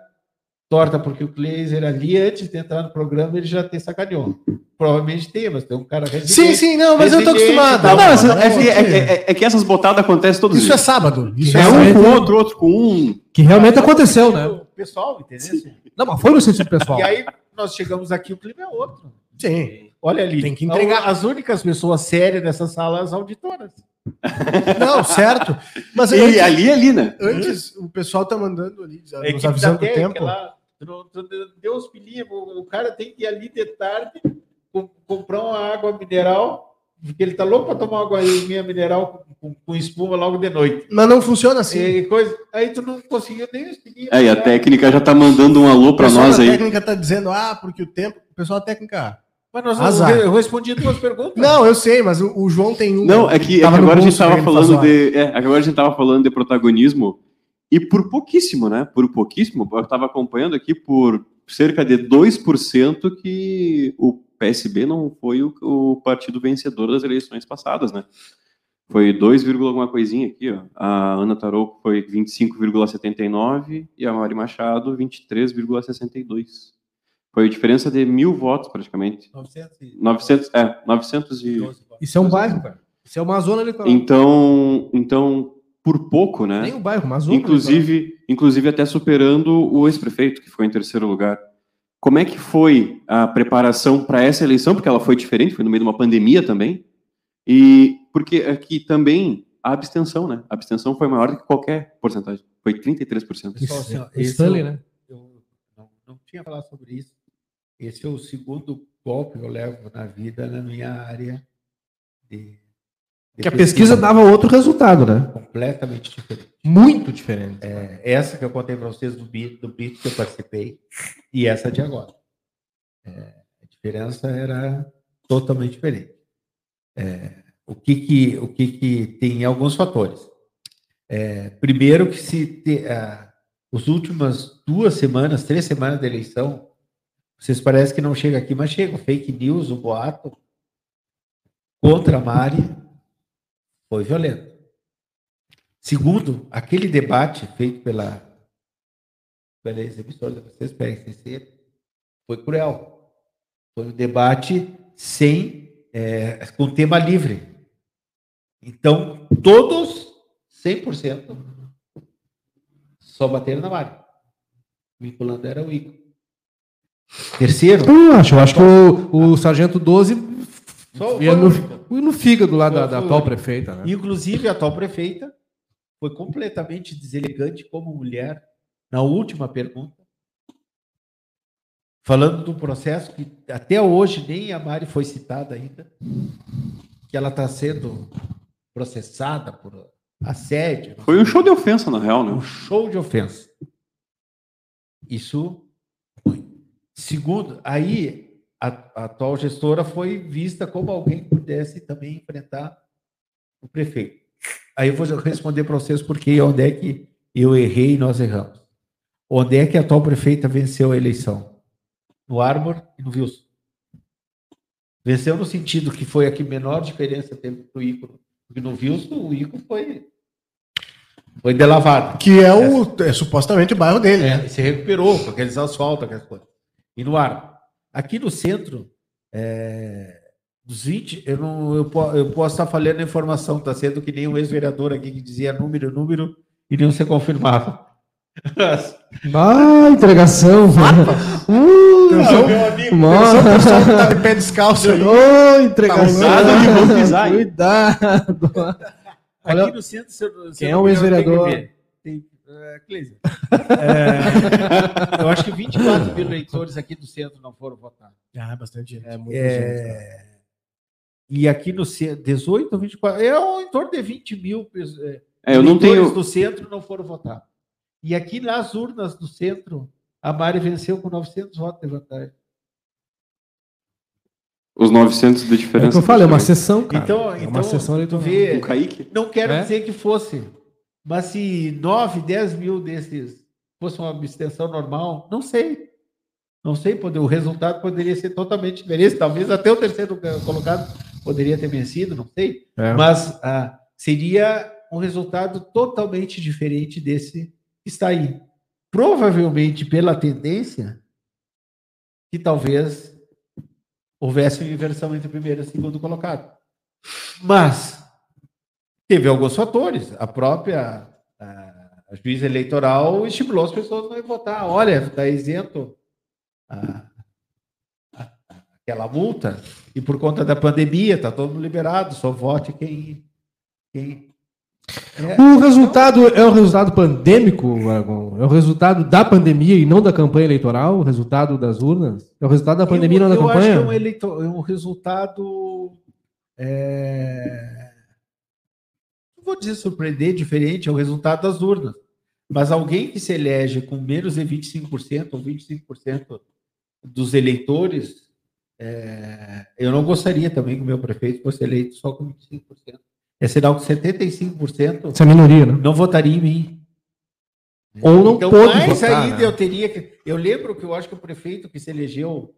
torta, porque o Glazer ali, antes de entrar no programa, ele já tem sacaneou. Provavelmente tem, mas tem um cara Sim, sim, não, mas eu tô acostumado. Não, mas é, é, é, é, que essas botadas acontecem todos Isso é sábado. Isso é, um com o outro, outro com um. Que realmente aconteceu, né? O pessoal, entendeu? Não, mas foi no sentido pessoal. E aí, nós chegamos aqui, o clima é outro. Sim. Olha ali. Tem que entregar. As únicas pessoas sérias nessa sala, as auditoras. Não, certo. Mas e antes, ali, ali, né? Antes, o pessoal tá mandando ali, nos avisando do tempo. Lá, Deus me livre, o cara tem que ir ali de tarde comprar uma água mineral, porque ele tá louco para tomar água minha mineral com, com, espuma logo de noite. Mas não funciona assim. E coisa, aí tu não conseguiu nem. É, e a técnica já tá mandando um alô para nós aí. A técnica tá dizendo, ah, porque o tempo. O pessoal da técnica. Mas nós Azar. eu respondi duas perguntas. Não, eu sei, mas o, o João tem um. Não, é que, é que agora a gente estava falando de. É, agora a gente tava falando de protagonismo e por pouquíssimo, né? Por pouquíssimo, eu estava acompanhando aqui por cerca de 2% que o PSB não foi o, o, partido vencedor das eleições passadas, né? Foi 2, alguma coisinha aqui, ó. A Ana Tarouco foi 25,79 e a Mari Machado 23,62. Foi a diferença de mil votos, praticamente. 900, e... 900 é, 900 e... Isso é um bairro, cara. Isso é uma zona eleitoral. Então, então por pouco, né? Nem um bairro, mas inclusive, inclusive até superando o ex-prefeito, que ficou em terceiro lugar. Como é que foi a preparação para essa eleição? Porque ela foi diferente, foi no meio de uma pandemia também. E porque aqui também a abstenção, né? A abstenção foi maior do que qualquer porcentagem. Foi 33%. Pessoal, assim, ó, Stanley, né? Eu não, não tinha falado sobre isso. Esse é o segundo golpe que eu levo na vida na minha área de. de que a pesquisa dava outro resultado, né? Completamente diferente. Muito diferente. É, essa que eu contei para vocês do BIT, do BIT que eu participei, e essa de agora. É, a diferença era totalmente diferente. É, o que que, o que que tem alguns fatores. É, primeiro que se te, as últimas duas semanas, três semanas da eleição, vocês parecem que não chega aqui, mas chega. Fake news, o boato contra a Mari foi violento. Segundo, aquele debate feito pela, pela ex-emissora da vocês, PRCC, foi cruel. Foi um debate sem, é, com tema livre. Então, todos, 100%, só bateram na Mari. Vinculando era o Igor. Terceiro? Eu acho, eu acho que o, o Sargento 12 ia no, no fígado lá da, da atual prefeita. Né? Inclusive, a atual prefeita foi completamente deselegante como mulher na última pergunta, falando de um processo que até hoje nem a Mari foi citada ainda, que ela está sendo processada por assédio. Foi um show de ofensa, na real, né? Um show de ofensa. Isso. Segundo, aí a, a atual gestora foi vista como alguém que pudesse também enfrentar o prefeito. Aí eu vou responder para vocês porque onde é que eu errei e nós erramos. Onde é que a atual prefeita venceu a eleição? No Arbor e no Wilson. Venceu no sentido que foi a que menor diferença teve para o Ícaro. Porque no Wilson, o Ícaro foi, foi delavado. Que é, o, é supostamente o bairro dele. É, né? Se recuperou com aqueles asfaltos, aquelas coisas. E no Arbor. Aqui no centro, é, dos 20, eu, não, eu, eu posso estar falhando a informação, está sendo que nem um ex-vereador aqui que dizia número, número, e não se confirmava. Ah, entregação. Uh, meu amigo, o pessoal que tá de pé descalço aí. Ô, entregação. Aí. Cuidado. Aqui no centro, se eu, se Quem é o ex-vereador? Tem, é, é, eu acho que 24 mil eleitores aqui do centro não foram votar. Ah, bastante gente. É, muito é... gente. E aqui no centro, 18 ou 24, é em torno de 20 mil é, é, eu não tenho... do centro não foram votar. E aqui nas urnas do centro, a Mari venceu com 900 votos de vantagem. Os 900 de diferença. É que eu falei, é uma sessão, cara. Então, é uma então, sessão tu vê, não quero é? dizer que fosse, mas se 9, 10 mil desses fosse uma abstenção normal, não sei. Não sei, o resultado poderia ser totalmente diferente. Talvez até o terceiro colocado poderia ter vencido, não sei. É. Mas ah, seria um resultado totalmente diferente desse está aí. Provavelmente pela tendência que talvez houvesse uma inversão entre o primeiro e o segundo colocado. Mas teve alguns fatores. A própria a, a juíza eleitoral estimulou as pessoas a votar. Olha, está isento a, a, aquela multa e por conta da pandemia está todo mundo liberado. Só vote quem, quem é, o resultado é o resultado pandêmico, É o resultado da pandemia e não da campanha eleitoral? O resultado das urnas? É o resultado da pandemia e não da campanha? Eu acho que é um, eleitor, é um resultado. É... Não vou dizer surpreender, diferente, é o resultado das urnas. Mas alguém que se elege com menos de 25% ou 25% dos eleitores, é... eu não gostaria também que o meu prefeito fosse eleito só com 25% é sinal que 75% Essa minoria, né? não votaria em mim. Ou não então, pode mais votar, ainda né? eu teria que... Eu lembro que eu acho que o prefeito que se elegeu,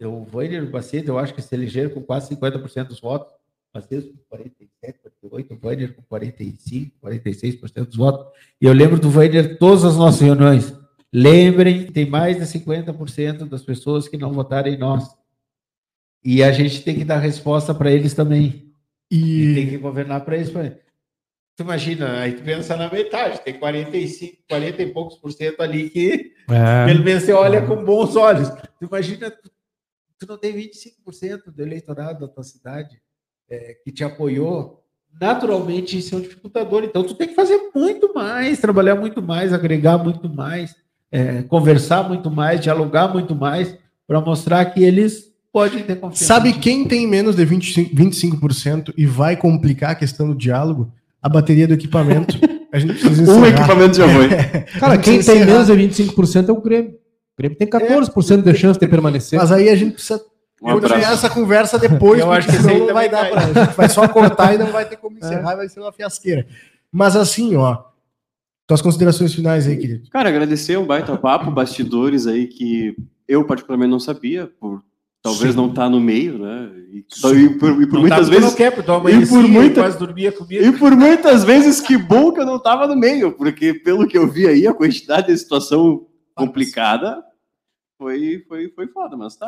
o Vainer Bacedo, eu acho que se elegeram com quase 50% dos votos, Bacedo com 47, 48, o Vainer com 45, 46% dos votos. E eu lembro do Vainer todas as nossas reuniões. Lembrem, tem mais de 50% das pessoas que não votaram em nós. E a gente tem que dar resposta para eles também. E... e tem que governar para. Pra... Tu imagina, aí tu pensa na metade, tem 45, 40 e poucos por cento ali que é. pelo menos você olha com bons olhos. Tu imagina, tu, tu não tem 25% do eleitorado da tua cidade é, que te apoiou. Naturalmente, isso é um dificultador. Então, tu tem que fazer muito mais, trabalhar muito mais, agregar muito mais, é, conversar muito mais, dialogar muito mais, para mostrar que eles pode ter confiança. Sabe quem tem menos de 25%, 25% e vai complicar a questão do diálogo? A bateria do equipamento. A gente precisa um equipamento já foi. Cara, quem tem menos de 25% é o Grêmio. O Grêmio tem 14% é. de chance de permanecer. Mas aí a gente precisa um continuar essa conversa depois, Eu acho que senão não vai dar pra. A gente vai só cortar e não vai ter como encerrar, é. vai ser uma fiasqueira. Mas assim, ó. Tuas considerações finais aí, querido. Cara, agradecer o baita papo, bastidores aí que eu particularmente não sabia, por Talvez Sim. não tá no meio, né? E, e por, e por muitas tá vezes. Não quer, porque e por muita, quase dormia comigo. E por muitas vezes, que bom que eu não tava no meio, porque pelo que eu vi aí, a quantidade de situação complicada foi, foi, foi foda, mas tá.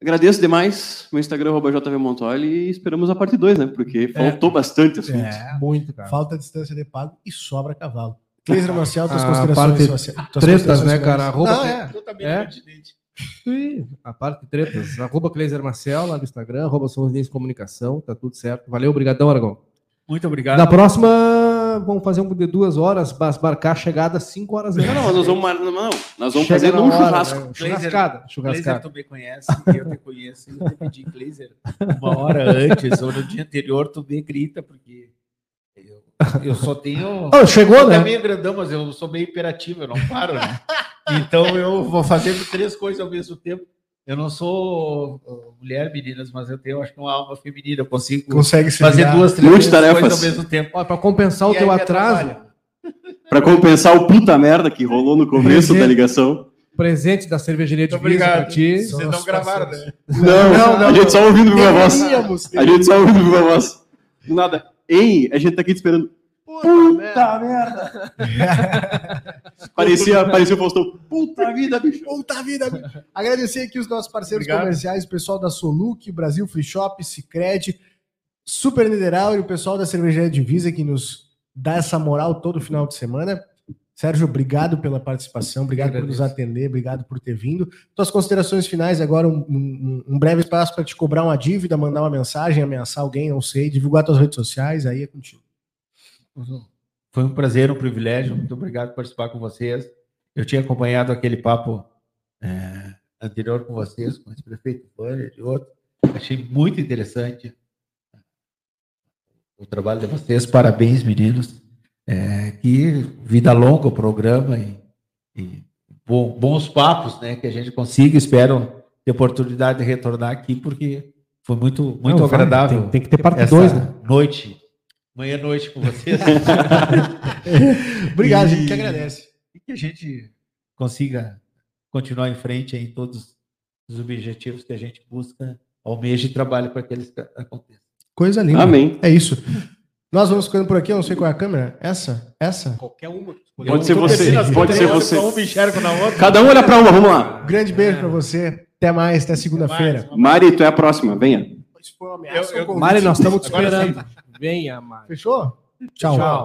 Agradeço demais. Meu Instagram é JVMontoli e esperamos a parte 2, né? Porque é. faltou bastante assunto. É, muito, cara. Falta distância de pago e sobra cavalo. Cleiser Marcial, tuas considerações. Parte tretas, né, cara? Arroba, não, é. é. E a parte de tretas, arroba Cleiser Marcel lá no Instagram, arroba Somos Comunicação, tá tudo certo. Valeu, obrigadão, Aragão. Muito obrigado. Na próxima vamos fazer um de duas horas, marcar a chegada cinco horas antes. Não, não, nós vamos, não, não, nós vamos fazer num churrasco. Né? Churrascada. Churrascada. tu me conhece, eu te conheço. Eu te pedi Glazer uma hora antes ou no dia anterior, tu me grita, porque eu, eu só tenho. Oh, chegou, né? É meio grandão, mas eu sou meio imperativo, eu não paro, né? Então eu vou fazendo três coisas ao mesmo tempo. Eu não sou mulher, meninas, mas eu tenho, acho que uma alma feminina. Eu consigo Consegue fazer duas, três coisas ao mesmo tempo. Para compensar e o teu atraso. Para compensar o puta merda que rolou no começo presente, da ligação. Presente da cervejaria de para ti. Vocês não gravaram, né? Não, não, não, a gente só ouvindo viva voz. A gente só ouvindo viva voz. Nada. Ei, a gente tá aqui te esperando. Puta, merda! parecia, parecia o Faustão. Puta vida, bicho! Puta vida, bicho! Agradecer aqui os nossos parceiros Obrigado. comerciais, o pessoal da Soluc, Brasil Free Shop, Cicred, Super Nideral e o pessoal da Cervejaria Divisa que nos dá essa moral todo final de semana. Sérgio, obrigado pela participação, obrigado por nos atender, obrigado por ter vindo. Tuas considerações finais, agora um, um, um breve espaço para te cobrar uma dívida, mandar uma mensagem, ameaçar alguém, não sei, divulgar tuas redes sociais, aí é contigo. Foi um prazer, um privilégio. Muito obrigado por participar com vocês. Eu tinha acompanhado aquele papo é, anterior com vocês, com esse prefeito Vânia e outro. Achei muito interessante o trabalho de vocês. Parabéns, meninos. É, que vida longa o programa e, e bons papos, né? Que a gente consiga. Espero ter oportunidade de retornar aqui, porque foi muito, muito Não, agradável. Tem, tem, que ter parte 2, né? Noite manhã noite com vocês. Obrigado, e, a gente que agradece. E que a gente consiga continuar em frente em todos os objetivos que a gente busca, almeja e trabalha para que eles aconteçam. Coisa linda. Amém. É isso. Nós vamos ficando por aqui, eu não sei qual é a câmera. Essa? Essa? Qualquer uma. Pode ser você. Pode ser você. Cada um olha para uma, vamos lá. Grande beijo para você. Até mais, até segunda-feira. Mari, tu é a próxima, venha. Mari, nós estamos te esperando. Venha, Mari. Fechou? Tchau. Tchau.